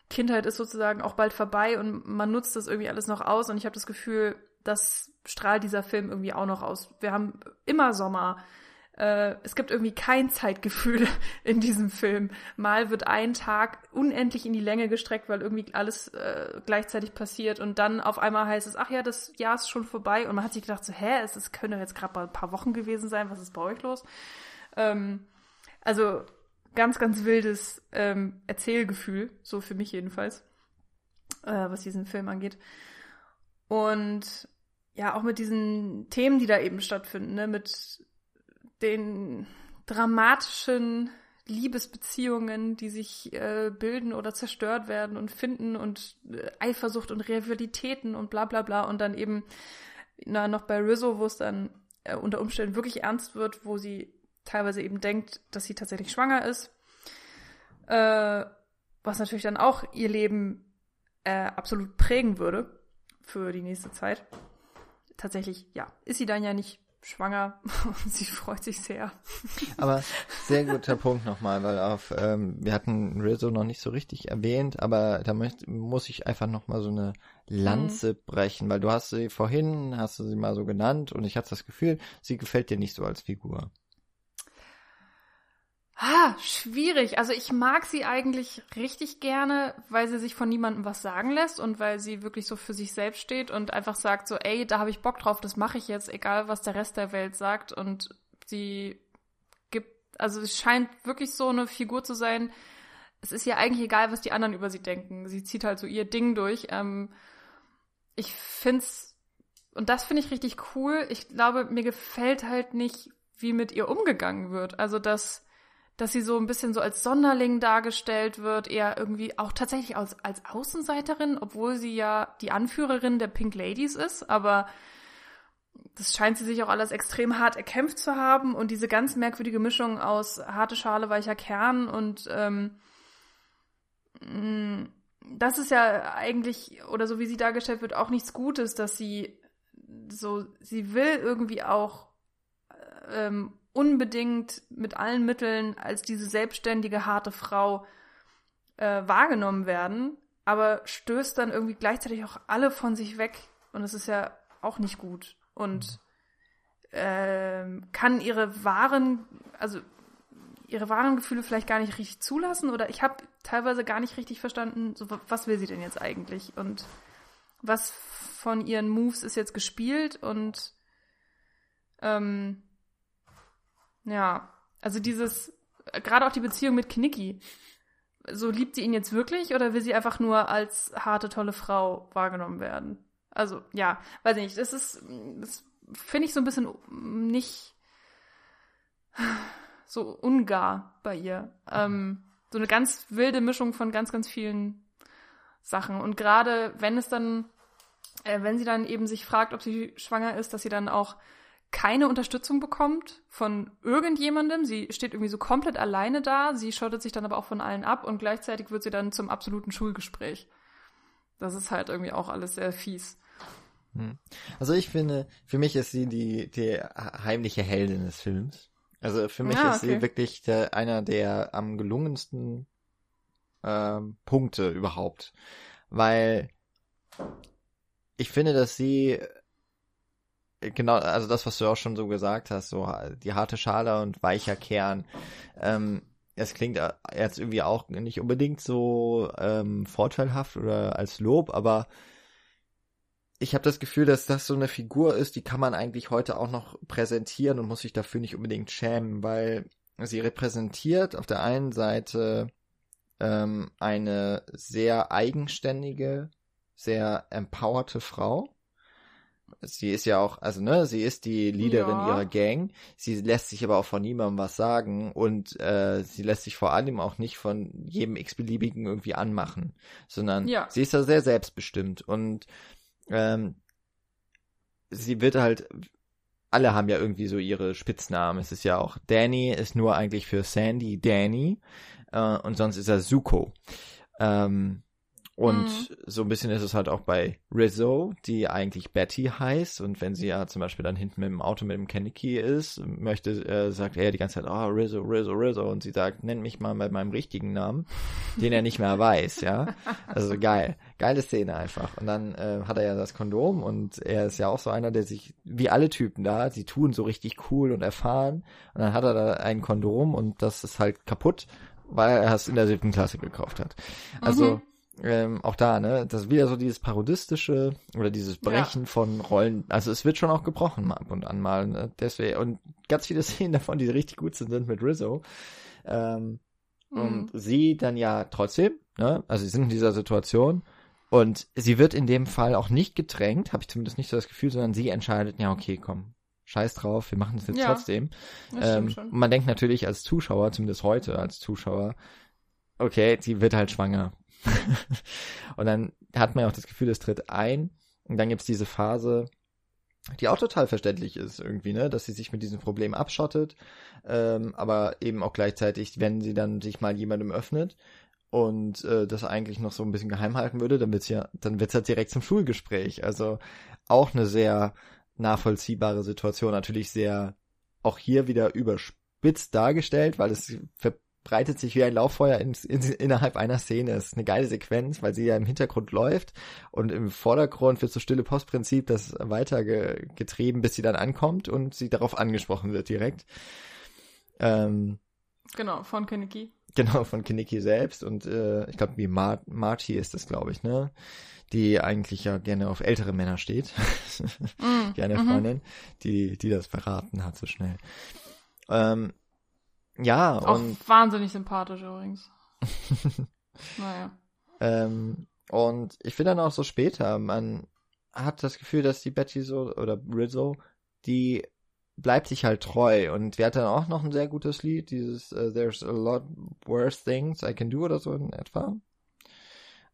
Kindheit ist sozusagen auch bald vorbei und man nutzt das irgendwie alles noch aus. Und ich habe das Gefühl, das strahlt dieser Film irgendwie auch noch aus. Wir haben immer Sommer. Äh, es gibt irgendwie kein Zeitgefühl <laughs> in diesem Film. Mal wird ein Tag unendlich in die Länge gestreckt, weil irgendwie alles äh, gleichzeitig passiert und dann auf einmal heißt es, ach ja, das Jahr ist schon vorbei und man hat sich gedacht so, hä, es, könnte jetzt gerade mal ein paar Wochen gewesen sein, was ist bei euch los? Ähm, also ganz, ganz wildes ähm, Erzählgefühl, so für mich jedenfalls, äh, was diesen Film angeht. Und ja, auch mit diesen Themen, die da eben stattfinden, ne, mit den dramatischen Liebesbeziehungen, die sich äh, bilden oder zerstört werden und finden und äh, Eifersucht und Rivalitäten und bla bla bla. Und dann eben na, noch bei Rizzo, wo es dann äh, unter Umständen wirklich ernst wird, wo sie teilweise eben denkt, dass sie tatsächlich schwanger ist, äh, was natürlich dann auch ihr Leben äh, absolut prägen würde für die nächste Zeit tatsächlich, ja, ist sie dann ja nicht schwanger. <laughs> sie freut sich sehr. Aber <laughs> sehr guter Punkt nochmal, weil auf, ähm, wir hatten Rizzo noch nicht so richtig erwähnt, aber da möcht, muss ich einfach nochmal so eine Lanze mhm. brechen, weil du hast sie vorhin, hast du sie mal so genannt und ich hatte das Gefühl, sie gefällt dir nicht so als Figur. Ah, schwierig. Also ich mag sie eigentlich richtig gerne, weil sie sich von niemandem was sagen lässt und weil sie wirklich so für sich selbst steht und einfach sagt so, ey, da habe ich Bock drauf, das mache ich jetzt, egal was der Rest der Welt sagt. Und sie gibt, also es scheint wirklich so eine Figur zu sein, es ist ihr eigentlich egal, was die anderen über sie denken. Sie zieht halt so ihr Ding durch. Ähm, ich find's, und das finde ich richtig cool. Ich glaube, mir gefällt halt nicht, wie mit ihr umgegangen wird. Also, dass, dass sie so ein bisschen so als Sonderling dargestellt wird, eher irgendwie auch tatsächlich als, als Außenseiterin, obwohl sie ja die Anführerin der Pink Ladies ist, aber das scheint sie sich auch alles extrem hart erkämpft zu haben und diese ganz merkwürdige Mischung aus harte Schale, weicher Kern und ähm, mm, das ist ja eigentlich, oder so wie sie dargestellt wird, auch nichts Gutes, dass sie so, sie will irgendwie auch ähm, unbedingt mit allen Mitteln als diese selbstständige, harte Frau äh, wahrgenommen werden, aber stößt dann irgendwie gleichzeitig auch alle von sich weg. Und das ist ja auch nicht gut. Und äh, kann ihre wahren, also ihre wahren Gefühle vielleicht gar nicht richtig zulassen oder ich habe teilweise gar nicht richtig verstanden, so was will sie denn jetzt eigentlich und was von ihren Moves ist jetzt gespielt und ähm, ja, also dieses, gerade auch die Beziehung mit Knicki. So liebt sie ihn jetzt wirklich oder will sie einfach nur als harte, tolle Frau wahrgenommen werden? Also, ja, weiß ich nicht. Das ist, das finde ich so ein bisschen nicht <sighs> so ungar bei ihr. Ähm, so eine ganz wilde Mischung von ganz, ganz vielen Sachen. Und gerade wenn es dann, äh, wenn sie dann eben sich fragt, ob sie schwanger ist, dass sie dann auch keine Unterstützung bekommt von irgendjemandem. Sie steht irgendwie so komplett alleine da. Sie schottet sich dann aber auch von allen ab und gleichzeitig wird sie dann zum absoluten Schulgespräch. Das ist halt irgendwie auch alles sehr fies. Hm. Also ich finde, für mich ist sie die, die heimliche Heldin des Films. Also für mich ja, ist okay. sie wirklich der, einer der am gelungensten ähm, Punkte überhaupt. Weil ich finde, dass sie genau, also das, was du auch schon so gesagt hast, so die harte Schale und weicher Kern. Ähm, es klingt jetzt irgendwie auch nicht unbedingt so ähm, vorteilhaft oder als Lob, aber ich habe das Gefühl, dass das so eine Figur ist, die kann man eigentlich heute auch noch präsentieren und muss sich dafür nicht unbedingt schämen, weil sie repräsentiert auf der einen Seite ähm, eine sehr eigenständige, sehr empowerte Frau Sie ist ja auch, also ne, sie ist die Leaderin ja. ihrer Gang. Sie lässt sich aber auch von niemandem was sagen und äh, sie lässt sich vor allem auch nicht von jedem x-beliebigen irgendwie anmachen, sondern ja. sie ist da sehr selbstbestimmt und ähm, sie wird halt, alle haben ja irgendwie so ihre Spitznamen. Es ist ja auch Danny ist nur eigentlich für Sandy Danny äh, und sonst ist er Zuko. Ähm, und mhm. so ein bisschen ist es halt auch bei Rizzo, die eigentlich Betty heißt. Und wenn sie ja zum Beispiel dann hinten mit dem Auto mit dem Kennedy ist, möchte, äh, sagt er die ganze Zeit, oh, Rizzo, Rizzo, Rizzo. Und sie sagt, nenn mich mal mit meinem richtigen Namen, den er nicht mehr <laughs> weiß, ja. Also geil. Geile Szene einfach. Und dann äh, hat er ja das Kondom und er ist ja auch so einer, der sich, wie alle Typen da, sie tun so richtig cool und erfahren. Und dann hat er da ein Kondom und das ist halt kaputt, weil er es in der siebten Klasse gekauft hat. Also, mhm ähm, auch da, ne, das ist wieder so dieses parodistische oder dieses Brechen ja. von Rollen. Also es wird schon auch gebrochen ab und an mal. Ne? Deswegen und ganz viele <laughs> Szenen davon, die richtig gut sind, sind mit Rizzo. Ähm, mhm. Und sie dann ja trotzdem, ne, also sie sind in dieser Situation und sie wird in dem Fall auch nicht gedrängt, habe ich zumindest nicht so das Gefühl, sondern sie entscheidet, ja okay, komm, scheiß drauf, wir machen es jetzt ja, trotzdem. Ähm, man denkt natürlich als Zuschauer, zumindest heute als Zuschauer, okay, sie wird halt schwanger <laughs> und dann hat man ja auch das Gefühl, es tritt ein. Und dann gibt's diese Phase, die auch total verständlich ist irgendwie, ne, dass sie sich mit diesem Problem abschottet, ähm, aber eben auch gleichzeitig, wenn sie dann sich mal jemandem öffnet und äh, das eigentlich noch so ein bisschen geheim halten würde, dann wird's ja, dann wird's halt direkt zum Schulgespräch. Also auch eine sehr nachvollziehbare Situation, natürlich sehr auch hier wieder überspitzt dargestellt, weil es breitet sich wie ein Lauffeuer in, in, innerhalb einer Szene. Das ist eine geile Sequenz, weil sie ja im Hintergrund läuft und im Vordergrund wird so stille Postprinzip das weitergetrieben, bis sie dann ankommt und sie darauf angesprochen wird direkt. Ähm, genau, von Kinnicky. Genau, von Kinnicky selbst und äh, ich glaube, wie Mar Marty ist das, glaube ich, ne? Die eigentlich ja gerne auf ältere Männer steht. <laughs> mm, die eine -hmm. Freundin, die, die das verraten hat so schnell. Ähm, ja, Auch und. wahnsinnig sympathisch übrigens. <laughs> naja. Ähm, und ich finde dann auch so später, man hat das Gefühl, dass die Betty so, oder Rizzo, die bleibt sich halt treu und wir hatten dann auch noch ein sehr gutes Lied, dieses uh, There's a lot worse things I can do oder so in etwa.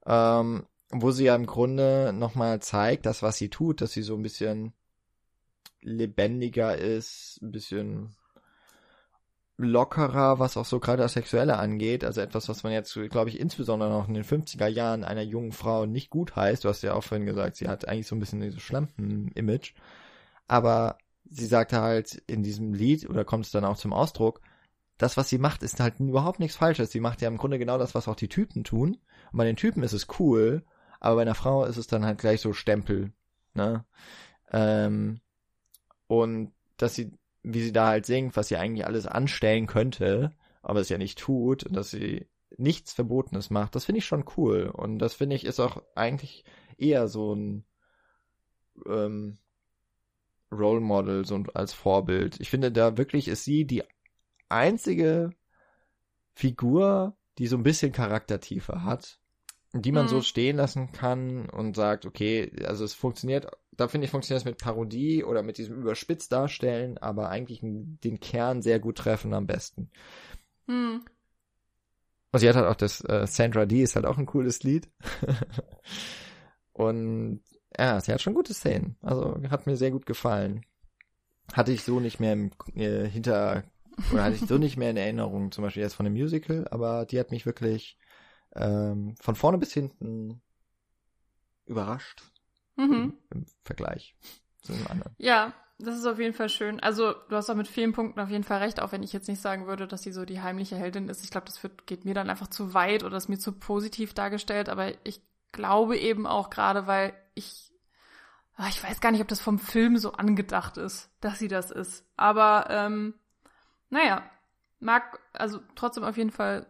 Ähm, wo sie ja im Grunde nochmal zeigt, dass was sie tut, dass sie so ein bisschen lebendiger ist, ein bisschen lockerer, was auch so gerade das Sexuelle angeht. Also etwas, was man jetzt, glaube ich, insbesondere noch in den 50er Jahren einer jungen Frau nicht gut heißt. Du hast ja auch vorhin gesagt, sie hat eigentlich so ein bisschen dieses Schlampen-Image. Aber sie sagte halt in diesem Lied, oder kommt es dann auch zum Ausdruck, das, was sie macht, ist halt überhaupt nichts Falsches. Sie macht ja im Grunde genau das, was auch die Typen tun. Und bei den Typen ist es cool, aber bei einer Frau ist es dann halt gleich so Stempel. Ne? Ähm, und dass sie wie sie da halt singt, was sie eigentlich alles anstellen könnte, aber es ja nicht tut und dass sie nichts Verbotenes macht, das finde ich schon cool. Und das finde ich ist auch eigentlich eher so ein ähm, Role Model, so als Vorbild. Ich finde, da wirklich ist sie die einzige Figur, die so ein bisschen Charaktertiefe hat die man mhm. so stehen lassen kann und sagt, okay, also es funktioniert, da finde ich, funktioniert es mit Parodie oder mit diesem überspitzt darstellen, aber eigentlich den Kern sehr gut treffen am besten. Mhm. Und sie hat halt auch das äh, Sandra D ist halt auch ein cooles Lied. <laughs> und ja, sie hat schon gute Szenen. Also hat mir sehr gut gefallen. Hatte ich so nicht mehr im äh, hinter oder hatte ich so nicht mehr in Erinnerung, zum Beispiel jetzt von dem Musical, aber die hat mich wirklich ähm, von vorne bis hinten überrascht mhm. im, Vergleich zu einem anderen. Ja, das ist auf jeden Fall schön. Also du hast auch mit vielen Punkten auf jeden Fall recht, auch wenn ich jetzt nicht sagen würde, dass sie so die heimliche Heldin ist. Ich glaube, das wird, geht mir dann einfach zu weit oder ist mir zu positiv dargestellt. Aber ich glaube eben auch gerade, weil ich ah, ich weiß gar nicht, ob das vom Film so angedacht ist, dass sie das ist. Aber ähm, naja, mag also trotzdem auf jeden Fall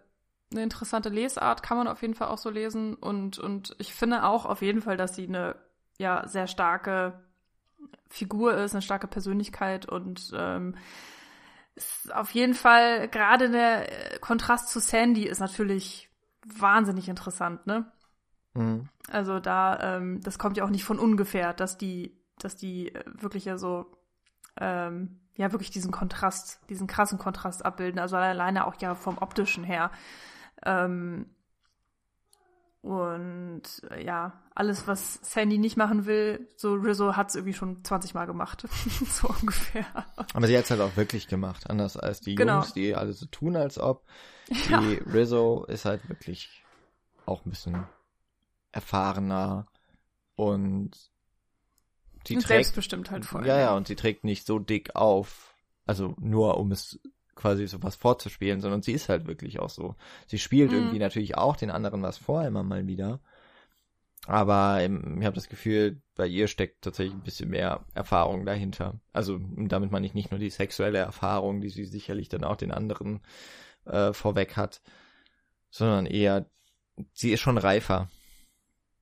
eine interessante Lesart, kann man auf jeden Fall auch so lesen. Und, und ich finde auch auf jeden Fall, dass sie eine ja sehr starke Figur ist, eine starke Persönlichkeit und ähm, ist auf jeden Fall gerade der Kontrast zu Sandy ist natürlich wahnsinnig interessant, ne? Mhm. Also da, ähm, das kommt ja auch nicht von ungefähr, dass die, dass die äh, wirklich ja so ähm, ja wirklich diesen Kontrast, diesen krassen Kontrast abbilden. Also alleine auch ja vom optischen her. Ähm, und äh, ja, alles, was Sandy nicht machen will, so Rizzo hat es irgendwie schon 20 Mal gemacht. <laughs> so ungefähr. Aber sie hat es halt auch wirklich gemacht, anders als die genau. Jungs, die alle so tun, als ob. Ja. Die Rizzo ist halt wirklich auch ein bisschen erfahrener und sie und trägt selbstbestimmt halt vor. Ja, ja, und sie trägt nicht so dick auf, also nur um es quasi sowas vorzuspielen, sondern sie ist halt wirklich auch so. Sie spielt mhm. irgendwie natürlich auch den anderen was vor, immer mal wieder. Aber ähm, ich habe das Gefühl, bei ihr steckt tatsächlich ein bisschen mehr Erfahrung dahinter. Also damit meine ich nicht nur die sexuelle Erfahrung, die sie sicherlich dann auch den anderen äh, vorweg hat, sondern eher, sie ist schon reifer,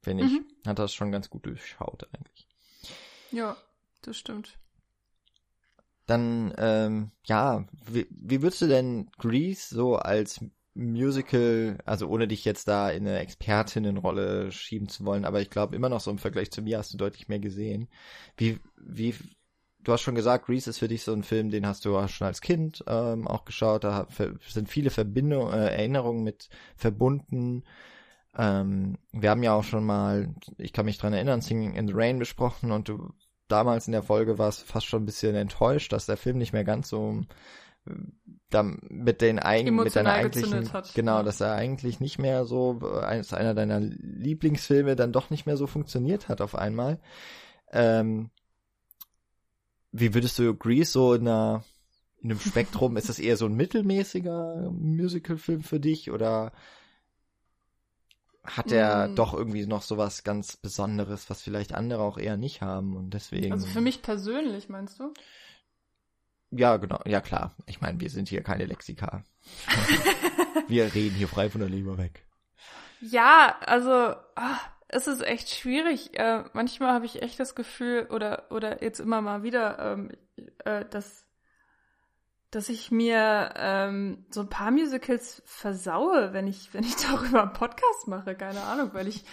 finde ich. Mhm. Hat das schon ganz gut durchschaut eigentlich. Ja, das stimmt dann, ähm, ja, wie, wie würdest du denn Grease so als Musical, also ohne dich jetzt da in eine Expertinnenrolle schieben zu wollen, aber ich glaube immer noch so im Vergleich zu mir hast du deutlich mehr gesehen. Wie, wie, du hast schon gesagt, Grease ist für dich so ein Film, den hast du auch schon als Kind ähm, auch geschaut, da sind viele Verbindungen, äh, Erinnerungen mit verbunden. Ähm, wir haben ja auch schon mal, ich kann mich dran erinnern, Singing in the Rain besprochen und du damals in der Folge war es fast schon ein bisschen enttäuscht, dass der Film nicht mehr ganz so da mit den eigen, mit deiner eigentlichen, hat. genau, dass er eigentlich nicht mehr so als einer deiner Lieblingsfilme dann doch nicht mehr so funktioniert hat auf einmal. Ähm, wie würdest du Grease so in einer in einem Spektrum, <laughs> ist das eher so ein mittelmäßiger Musicalfilm für dich oder hat er mm. doch irgendwie noch sowas ganz Besonderes, was vielleicht andere auch eher nicht haben und deswegen. Also für mich persönlich, meinst du? Ja, genau. Ja, klar. Ich meine, wir sind hier keine Lexika. <laughs> wir reden hier frei von der Leber weg. Ja, also ach, es ist echt schwierig. Äh, manchmal habe ich echt das Gefühl, oder oder jetzt immer mal wieder, ähm, äh, dass dass ich mir ähm, so ein paar Musicals versaue, wenn ich, wenn ich <laughs> darüber einen Podcast mache, keine Ahnung, weil ich,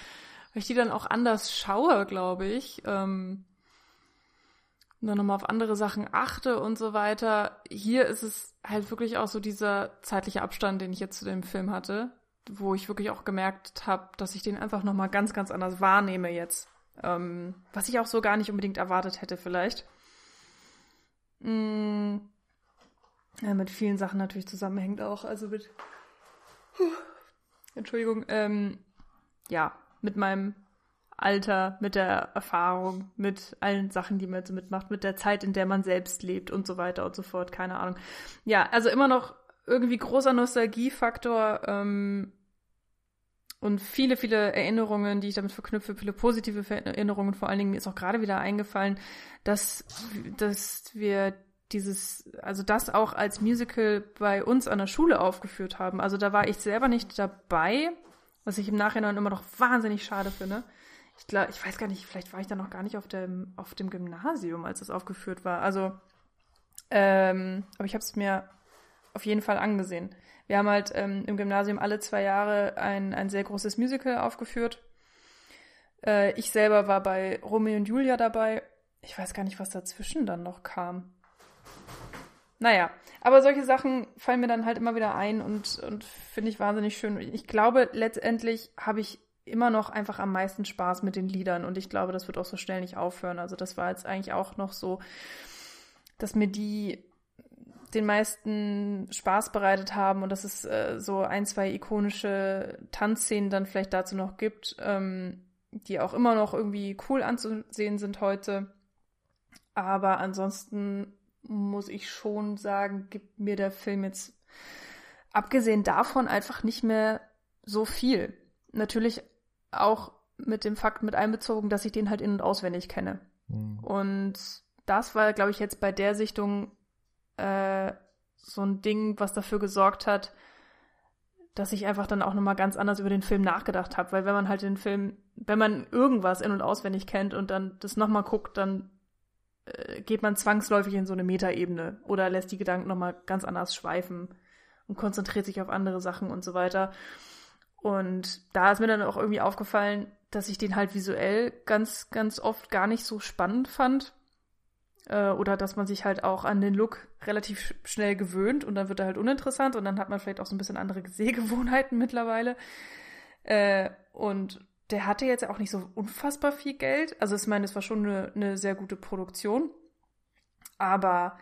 weil ich die dann auch anders schaue, glaube ich. Ähm, und dann nochmal auf andere Sachen achte und so weiter. Hier ist es halt wirklich auch so dieser zeitliche Abstand, den ich jetzt zu dem Film hatte, wo ich wirklich auch gemerkt habe, dass ich den einfach nochmal ganz, ganz anders wahrnehme jetzt. Ähm, was ich auch so gar nicht unbedingt erwartet hätte vielleicht. Mm, ja, mit vielen Sachen natürlich zusammenhängt auch. Also mit. Entschuldigung. Ähm, ja, mit meinem Alter, mit der Erfahrung, mit allen Sachen, die man so mitmacht, mit der Zeit, in der man selbst lebt und so weiter und so fort, keine Ahnung. Ja, also immer noch irgendwie großer Nostalgiefaktor ähm, und viele, viele Erinnerungen, die ich damit verknüpfe, viele positive Erinnerungen. Vor allen Dingen mir ist auch gerade wieder eingefallen, dass, dass wir dieses, also das auch als Musical bei uns an der Schule aufgeführt haben. Also da war ich selber nicht dabei, was ich im Nachhinein immer noch wahnsinnig schade finde ich glaube, ich weiß gar nicht, vielleicht war ich da noch gar nicht auf dem, auf dem Gymnasium, als es aufgeführt war. Also, ähm, aber ich habe es mir auf jeden Fall angesehen. Wir haben halt ähm, im Gymnasium alle zwei Jahre ein, ein sehr großes Musical aufgeführt. Äh, ich selber war bei Romeo und Julia dabei. Ich weiß gar nicht, was dazwischen dann noch kam. Naja, aber solche Sachen fallen mir dann halt immer wieder ein und, und finde ich wahnsinnig schön. Ich glaube, letztendlich habe ich immer noch einfach am meisten Spaß mit den Liedern und ich glaube, das wird auch so schnell nicht aufhören. Also das war jetzt eigentlich auch noch so, dass mir die den meisten Spaß bereitet haben und dass es äh, so ein, zwei ikonische Tanzszenen dann vielleicht dazu noch gibt, ähm, die auch immer noch irgendwie cool anzusehen sind heute. Aber ansonsten muss ich schon sagen, gibt mir der Film jetzt abgesehen davon einfach nicht mehr so viel. Natürlich auch mit dem Fakt mit einbezogen, dass ich den halt in- und auswendig kenne. Mhm. Und das war, glaube ich, jetzt bei der Sichtung äh, so ein Ding, was dafür gesorgt hat, dass ich einfach dann auch nochmal ganz anders über den Film nachgedacht habe. Weil wenn man halt den Film, wenn man irgendwas in- und auswendig kennt und dann das nochmal guckt, dann äh, geht man zwangsläufig in so eine Metaebene oder lässt die Gedanken nochmal ganz anders schweifen und konzentriert sich auf andere Sachen und so weiter. Und da ist mir dann auch irgendwie aufgefallen, dass ich den halt visuell ganz, ganz oft gar nicht so spannend fand. Äh, oder dass man sich halt auch an den Look relativ schnell gewöhnt und dann wird er halt uninteressant und dann hat man vielleicht auch so ein bisschen andere Sehgewohnheiten mittlerweile. Äh, und der hatte jetzt auch nicht so unfassbar viel Geld. Also ich meine, es war schon eine, eine sehr gute Produktion. Aber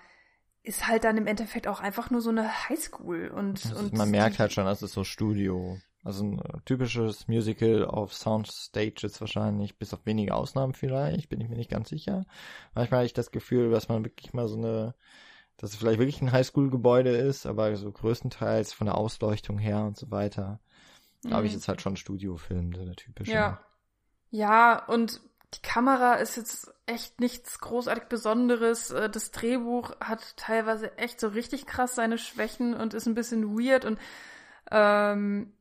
ist halt dann im Endeffekt auch einfach nur so eine Highschool und, also und man merkt halt schon, dass es so Studio also ein typisches Musical auf Soundstages wahrscheinlich, bis auf wenige Ausnahmen vielleicht, bin ich mir nicht ganz sicher. Manchmal habe ich das Gefühl, dass man wirklich mal so eine, dass es vielleicht wirklich ein Highschool-Gebäude ist, aber so größtenteils von der Ausleuchtung her und so weiter. Mhm. Glaube ich, ist halt schon Studiofilm, so der typische. Ja. Ja, und die Kamera ist jetzt echt nichts großartig Besonderes. Äh, das Drehbuch hat teilweise echt so richtig krass seine Schwächen und ist ein bisschen weird und ähm,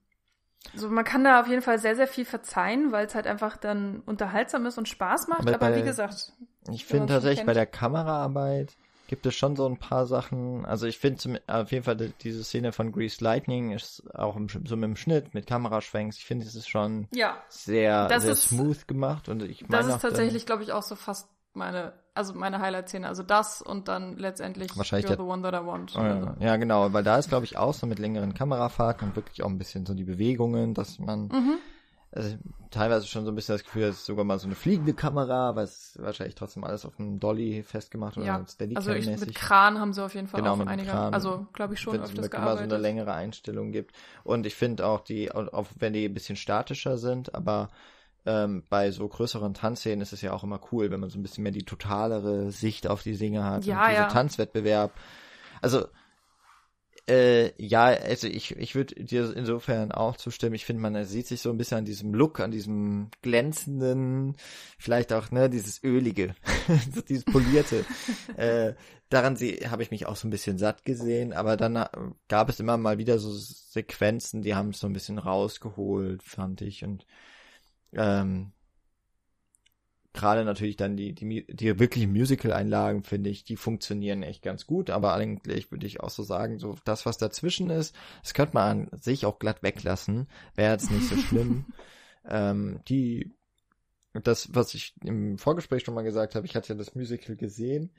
also man kann da auf jeden Fall sehr, sehr viel verzeihen, weil es halt einfach dann unterhaltsam ist und Spaß macht. Aber, aber wie gesagt. Ich finde tatsächlich bei der Kameraarbeit gibt es schon so ein paar Sachen. Also ich finde auf jeden Fall diese Szene von Grease Lightning ist auch im, so mit dem Schnitt, mit Kameraschwenks. Ich finde, es ist schon ja, sehr, sehr ist, smooth gemacht und ich meine Das ist tatsächlich, glaube ich, auch so fast meine, also meine Highlight-Szene. Also das und dann letztendlich Wahrscheinlich You're the One That I Want. Oh, ja. ja, genau, weil da ist, glaube ich, auch so mit längeren Kamerafahrten und wirklich auch ein bisschen so die Bewegungen, dass man mhm. Also, teilweise schon so ein bisschen das Gefühl, es ist sogar mal so eine fliegende Kamera, aber es wahrscheinlich trotzdem alles auf einem Dolly festgemacht oder ja. Steadicam Also ich, mit Kran haben sie auf jeden Fall genau, auch mit einige, Kran, also glaube ich schon wenn öfters es gearbeitet. immer so eine längere Einstellung gibt. Und ich finde auch die, auch wenn die ein bisschen statischer sind, aber ähm, bei so größeren Tanzszenen ist es ja auch immer cool, wenn man so ein bisschen mehr die totalere Sicht auf die Dinge hat. Ja, und ja. Tanzwettbewerb. Also, äh, ja, also ich, ich würde dir insofern auch zustimmen. Ich finde, man sieht sich so ein bisschen an diesem Look, an diesem glänzenden, vielleicht auch, ne, dieses ölige, <laughs> dieses polierte. <laughs> äh, daran habe ich mich auch so ein bisschen satt gesehen, aber dann äh, gab es immer mal wieder so Sequenzen, die haben es so ein bisschen rausgeholt, fand ich. Und ähm, gerade natürlich dann die, die, die wirklichen Musical-Einlagen, finde ich, die funktionieren echt ganz gut, aber eigentlich würde ich auch so sagen, so das, was dazwischen ist, das könnte man an sich auch glatt weglassen, wäre jetzt nicht so schlimm. <laughs> ähm, die, das, was ich im Vorgespräch schon mal gesagt habe, ich hatte ja das Musical gesehen.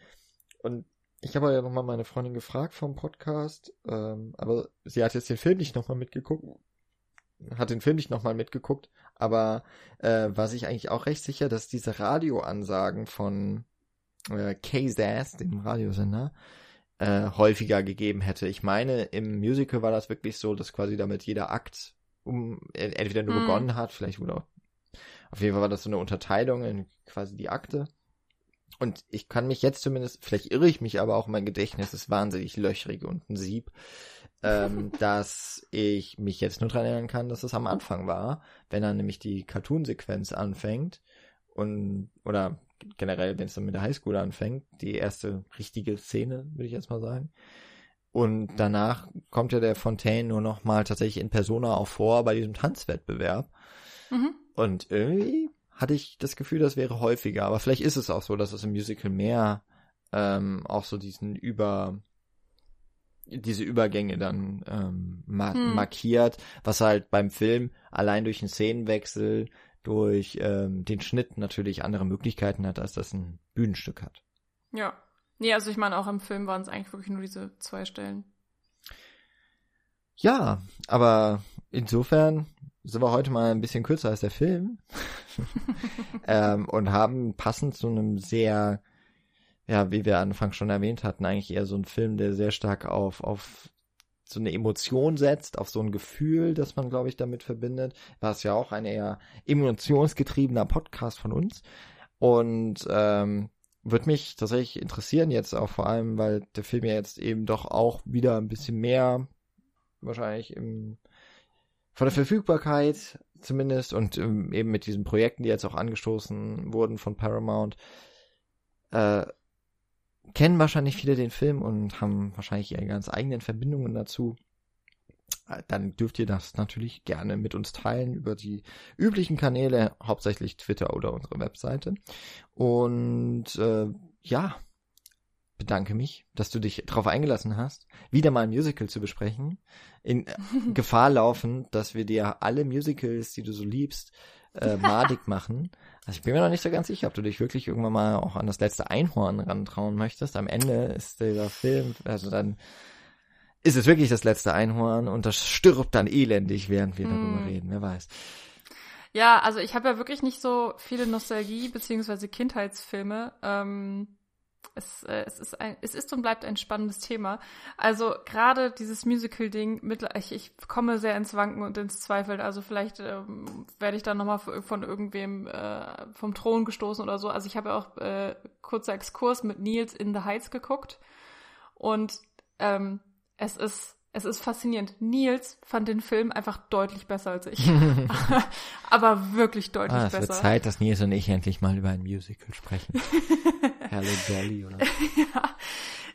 Und ich habe ja nochmal meine Freundin gefragt vom Podcast, ähm, aber sie hat jetzt den Film nicht nochmal mitgeguckt, hat den Film nicht nochmal mitgeguckt, aber äh, war sich eigentlich auch recht sicher, dass diese Radioansagen von äh, KZAS, dem Radiosender, äh, häufiger gegeben hätte. Ich meine, im Musical war das wirklich so, dass quasi damit jeder Akt um entweder nur mm. begonnen hat, vielleicht wurde auch, auf jeden Fall war das so eine Unterteilung in quasi die Akte. Und ich kann mich jetzt zumindest, vielleicht irre ich mich aber auch, mein Gedächtnis ist wahnsinnig löchrig und ein Sieb ähm, dass ich mich jetzt nur daran erinnern kann, dass es am Anfang war, wenn dann nämlich die Cartoon-Sequenz anfängt und oder generell, wenn es dann mit der Highschool anfängt, die erste richtige Szene, würde ich jetzt mal sagen. Und danach kommt ja der Fontaine nur noch mal tatsächlich in Persona auch vor bei diesem Tanzwettbewerb. Mhm. Und irgendwie hatte ich das Gefühl, das wäre häufiger. Aber vielleicht ist es auch so, dass es im Musical mehr ähm, auch so diesen über diese Übergänge dann ähm, ma hm. markiert, was halt beim Film allein durch einen Szenenwechsel, durch ähm, den Schnitt natürlich andere Möglichkeiten hat, als das ein Bühnenstück hat. Ja. Nee, also ich meine, auch im Film waren es eigentlich wirklich nur diese zwei Stellen. Ja, aber insofern sind wir heute mal ein bisschen kürzer als der Film <laughs> <laughs> ähm, und haben passend zu einem sehr ja, wie wir anfangs schon erwähnt hatten, eigentlich eher so ein Film, der sehr stark auf, auf so eine Emotion setzt, auf so ein Gefühl, das man, glaube ich, damit verbindet. War es ja auch ein eher emotionsgetriebener Podcast von uns. Und ähm, würde mich tatsächlich interessieren jetzt auch vor allem, weil der Film ja jetzt eben doch auch wieder ein bisschen mehr wahrscheinlich im von der Verfügbarkeit zumindest und ähm, eben mit diesen Projekten, die jetzt auch angestoßen wurden von Paramount, äh, kennen wahrscheinlich viele den Film und haben wahrscheinlich ihre ganz eigenen Verbindungen dazu. Äh, dann dürft ihr das natürlich gerne mit uns teilen über die üblichen Kanäle, hauptsächlich Twitter oder unsere Webseite. Und äh, ja, bedanke mich, dass du dich darauf eingelassen hast, wieder mal ein Musical zu besprechen. In <laughs> Gefahr laufen, dass wir dir alle Musicals, die du so liebst, äh, madig machen. Also ich bin mir noch nicht so ganz sicher, ob du dich wirklich irgendwann mal auch an das letzte Einhorn rantrauen möchtest. Am Ende ist dieser Film, also dann ist es wirklich das letzte Einhorn und das stirbt dann elendig, während wir darüber hm. reden, wer weiß. Ja, also ich habe ja wirklich nicht so viele Nostalgie- beziehungsweise Kindheitsfilme. Ähm, es, äh, es, ist ein, es ist und bleibt ein spannendes Thema. Also gerade dieses Musical-Ding, ich, ich komme sehr ins Wanken und ins Zweifeln. Also vielleicht ähm, werde ich dann nochmal von irgendwem äh, vom Thron gestoßen oder so. Also ich habe ja auch äh, kurzer Exkurs mit Nils in The Heights geguckt. Und ähm, es ist es ist faszinierend. Nils fand den Film einfach deutlich besser als ich. <laughs> <laughs> Aber wirklich deutlich ah, es besser. Es wird Zeit, dass Nils und ich endlich mal über ein Musical sprechen. <laughs> Hello Dolly oder? <laughs> ja,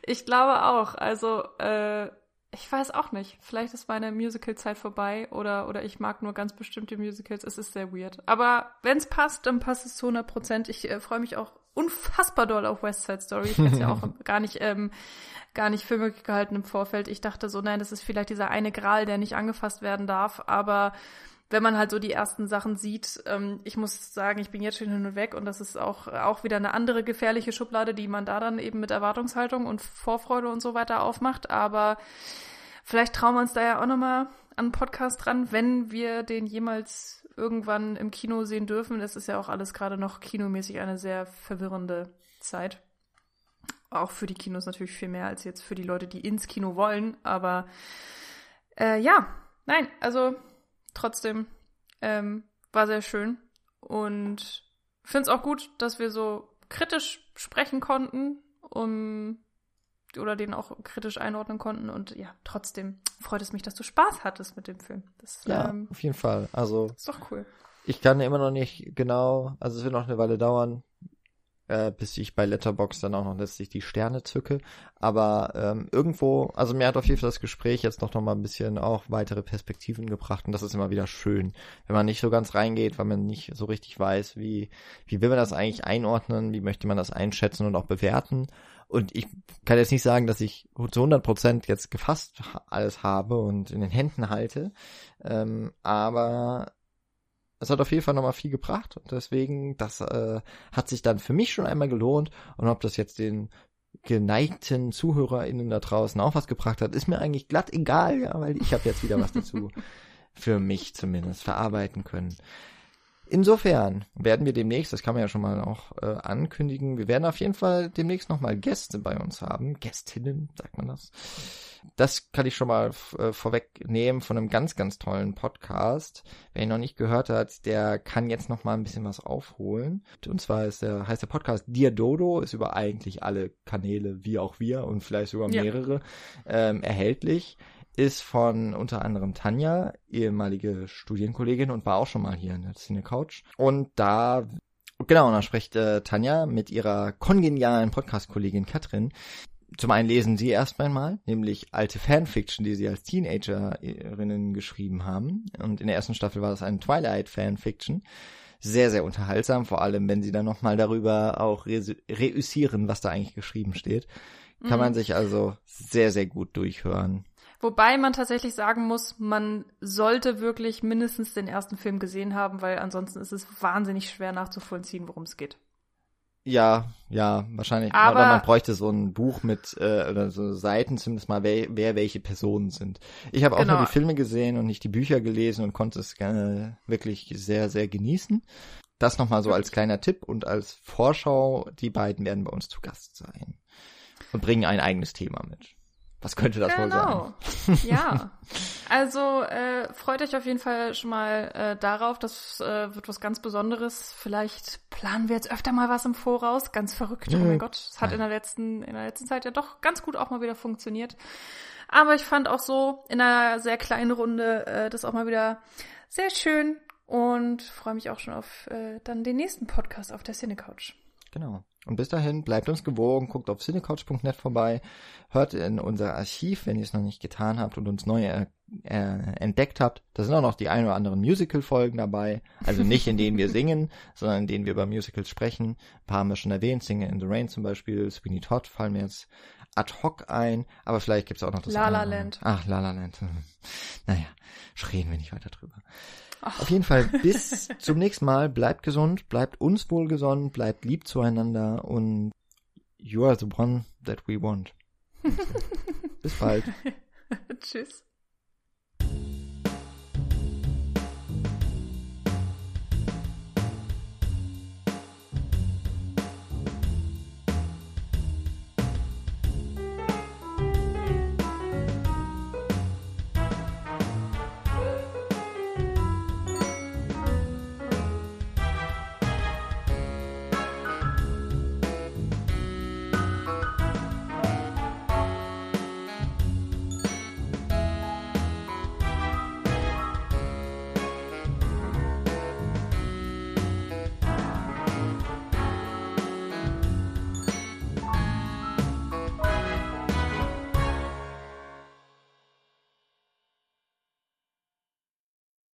ich glaube auch. Also, äh, ich weiß auch nicht. Vielleicht ist meine Musical-Zeit vorbei oder, oder ich mag nur ganz bestimmte Musicals. Es ist sehr weird. Aber wenn es passt, dann passt es zu 100 Prozent. Ich äh, freue mich auch unfassbar doll auf West Side Story. Ich hätte ja auch <laughs> gar nicht, ähm, gar nicht für möglich gehalten im Vorfeld. Ich dachte so, nein, das ist vielleicht dieser eine Gral, der nicht angefasst werden darf. Aber wenn man halt so die ersten Sachen sieht, ähm, ich muss sagen, ich bin jetzt schon hin und weg und das ist auch, auch wieder eine andere gefährliche Schublade, die man da dann eben mit Erwartungshaltung und Vorfreude und so weiter aufmacht. Aber vielleicht trauen wir uns da ja auch nochmal an einen Podcast dran, wenn wir den jemals irgendwann im Kino sehen dürfen. Es ist ja auch alles gerade noch kinomäßig eine sehr verwirrende Zeit. Auch für die Kinos natürlich viel mehr als jetzt für die Leute, die ins Kino wollen. Aber äh, ja, nein, also trotzdem ähm, war sehr schön. Und finde es auch gut, dass wir so kritisch sprechen konnten, um oder den auch kritisch einordnen konnten. Und ja, trotzdem freut es mich, dass du Spaß hattest mit dem Film. Das, ja, ähm, auf jeden Fall. Also ist doch cool. Ich kann immer noch nicht genau, also es wird noch eine Weile dauern, äh, bis ich bei Letterbox dann auch noch letztlich die Sterne zücke. Aber ähm, irgendwo, also mir hat auf jeden Fall das Gespräch jetzt noch, noch mal ein bisschen auch weitere Perspektiven gebracht und das ist immer wieder schön, wenn man nicht so ganz reingeht, weil man nicht so richtig weiß, wie, wie will man das eigentlich einordnen, wie möchte man das einschätzen und auch bewerten. Und ich kann jetzt nicht sagen, dass ich zu 100 Prozent jetzt gefasst alles habe und in den Händen halte, ähm, aber es hat auf jeden Fall nochmal viel gebracht und deswegen, das äh, hat sich dann für mich schon einmal gelohnt und ob das jetzt den geneigten ZuhörerInnen da draußen auch was gebracht hat, ist mir eigentlich glatt egal, ja, weil ich habe jetzt wieder was dazu <laughs> für mich zumindest verarbeiten können. Insofern werden wir demnächst, das kann man ja schon mal auch äh, ankündigen, wir werden auf jeden Fall demnächst nochmal Gäste bei uns haben. Gästinnen, sagt man das. Das kann ich schon mal äh, vorwegnehmen von einem ganz, ganz tollen Podcast. Wer ihn noch nicht gehört hat, der kann jetzt noch mal ein bisschen was aufholen. Und zwar ist der, heißt der Podcast Dear Dodo, ist über eigentlich alle Kanäle, wie auch wir und vielleicht sogar mehrere, ja. ähm, erhältlich ist von unter anderem Tanja, ehemalige Studienkollegin und war auch schon mal hier in der Cine Couch. Und da Genau, und da spricht äh, Tanja mit ihrer kongenialen Podcast-Kollegin Katrin. Zum einen lesen sie erst einmal, nämlich alte Fanfiction, die sie als Teenagerinnen geschrieben haben. Und in der ersten Staffel war das eine Twilight-Fanfiction. Sehr, sehr unterhaltsam, vor allem wenn sie dann nochmal darüber auch reüssieren, was da eigentlich geschrieben steht. Kann mhm. man sich also sehr, sehr gut durchhören. Wobei man tatsächlich sagen muss, man sollte wirklich mindestens den ersten Film gesehen haben, weil ansonsten ist es wahnsinnig schwer nachzuvollziehen, worum es geht. Ja, ja, wahrscheinlich. Aber oder man bräuchte so ein Buch mit äh, oder so Seiten zumindest mal, wer, wer welche Personen sind. Ich habe auch genau. nur die Filme gesehen und nicht die Bücher gelesen und konnte es gerne wirklich sehr, sehr genießen. Das nochmal so als kleiner Tipp und als Vorschau, die beiden werden bei uns zu Gast sein und bringen ein eigenes Thema mit. Was könnte das genau. wohl sein? Genau. Ja. Also äh, freut euch auf jeden Fall schon mal äh, darauf. Das äh, wird was ganz Besonderes. Vielleicht planen wir jetzt öfter mal was im Voraus. Ganz verrückt. Oh mein Gott. Es hat in der letzten in der letzten Zeit ja doch ganz gut auch mal wieder funktioniert. Aber ich fand auch so in einer sehr kleinen Runde äh, das auch mal wieder sehr schön und freue mich auch schon auf äh, dann den nächsten Podcast auf der Cine Couch. Genau. Und bis dahin, bleibt uns gewogen, guckt auf cinecouch.net vorbei, hört in unser Archiv, wenn ihr es noch nicht getan habt und uns neu äh, entdeckt habt. Da sind auch noch die ein oder anderen Musical-Folgen dabei. Also nicht in denen wir singen, <laughs> sondern in denen wir über Musicals sprechen. Ein paar haben wir schon erwähnt, Singing in the Rain zum Beispiel, Sweeney Todd fallen mir jetzt ad hoc ein, aber vielleicht gibt's auch noch das La La Land. Ach, La La Land. <laughs> naja, reden wir nicht weiter drüber. Auf jeden Fall bis <laughs> zum nächsten Mal. Bleibt gesund, bleibt uns wohlgesonnen, bleibt lieb zueinander und you are the one that we want. <laughs> bis bald. <laughs> Tschüss.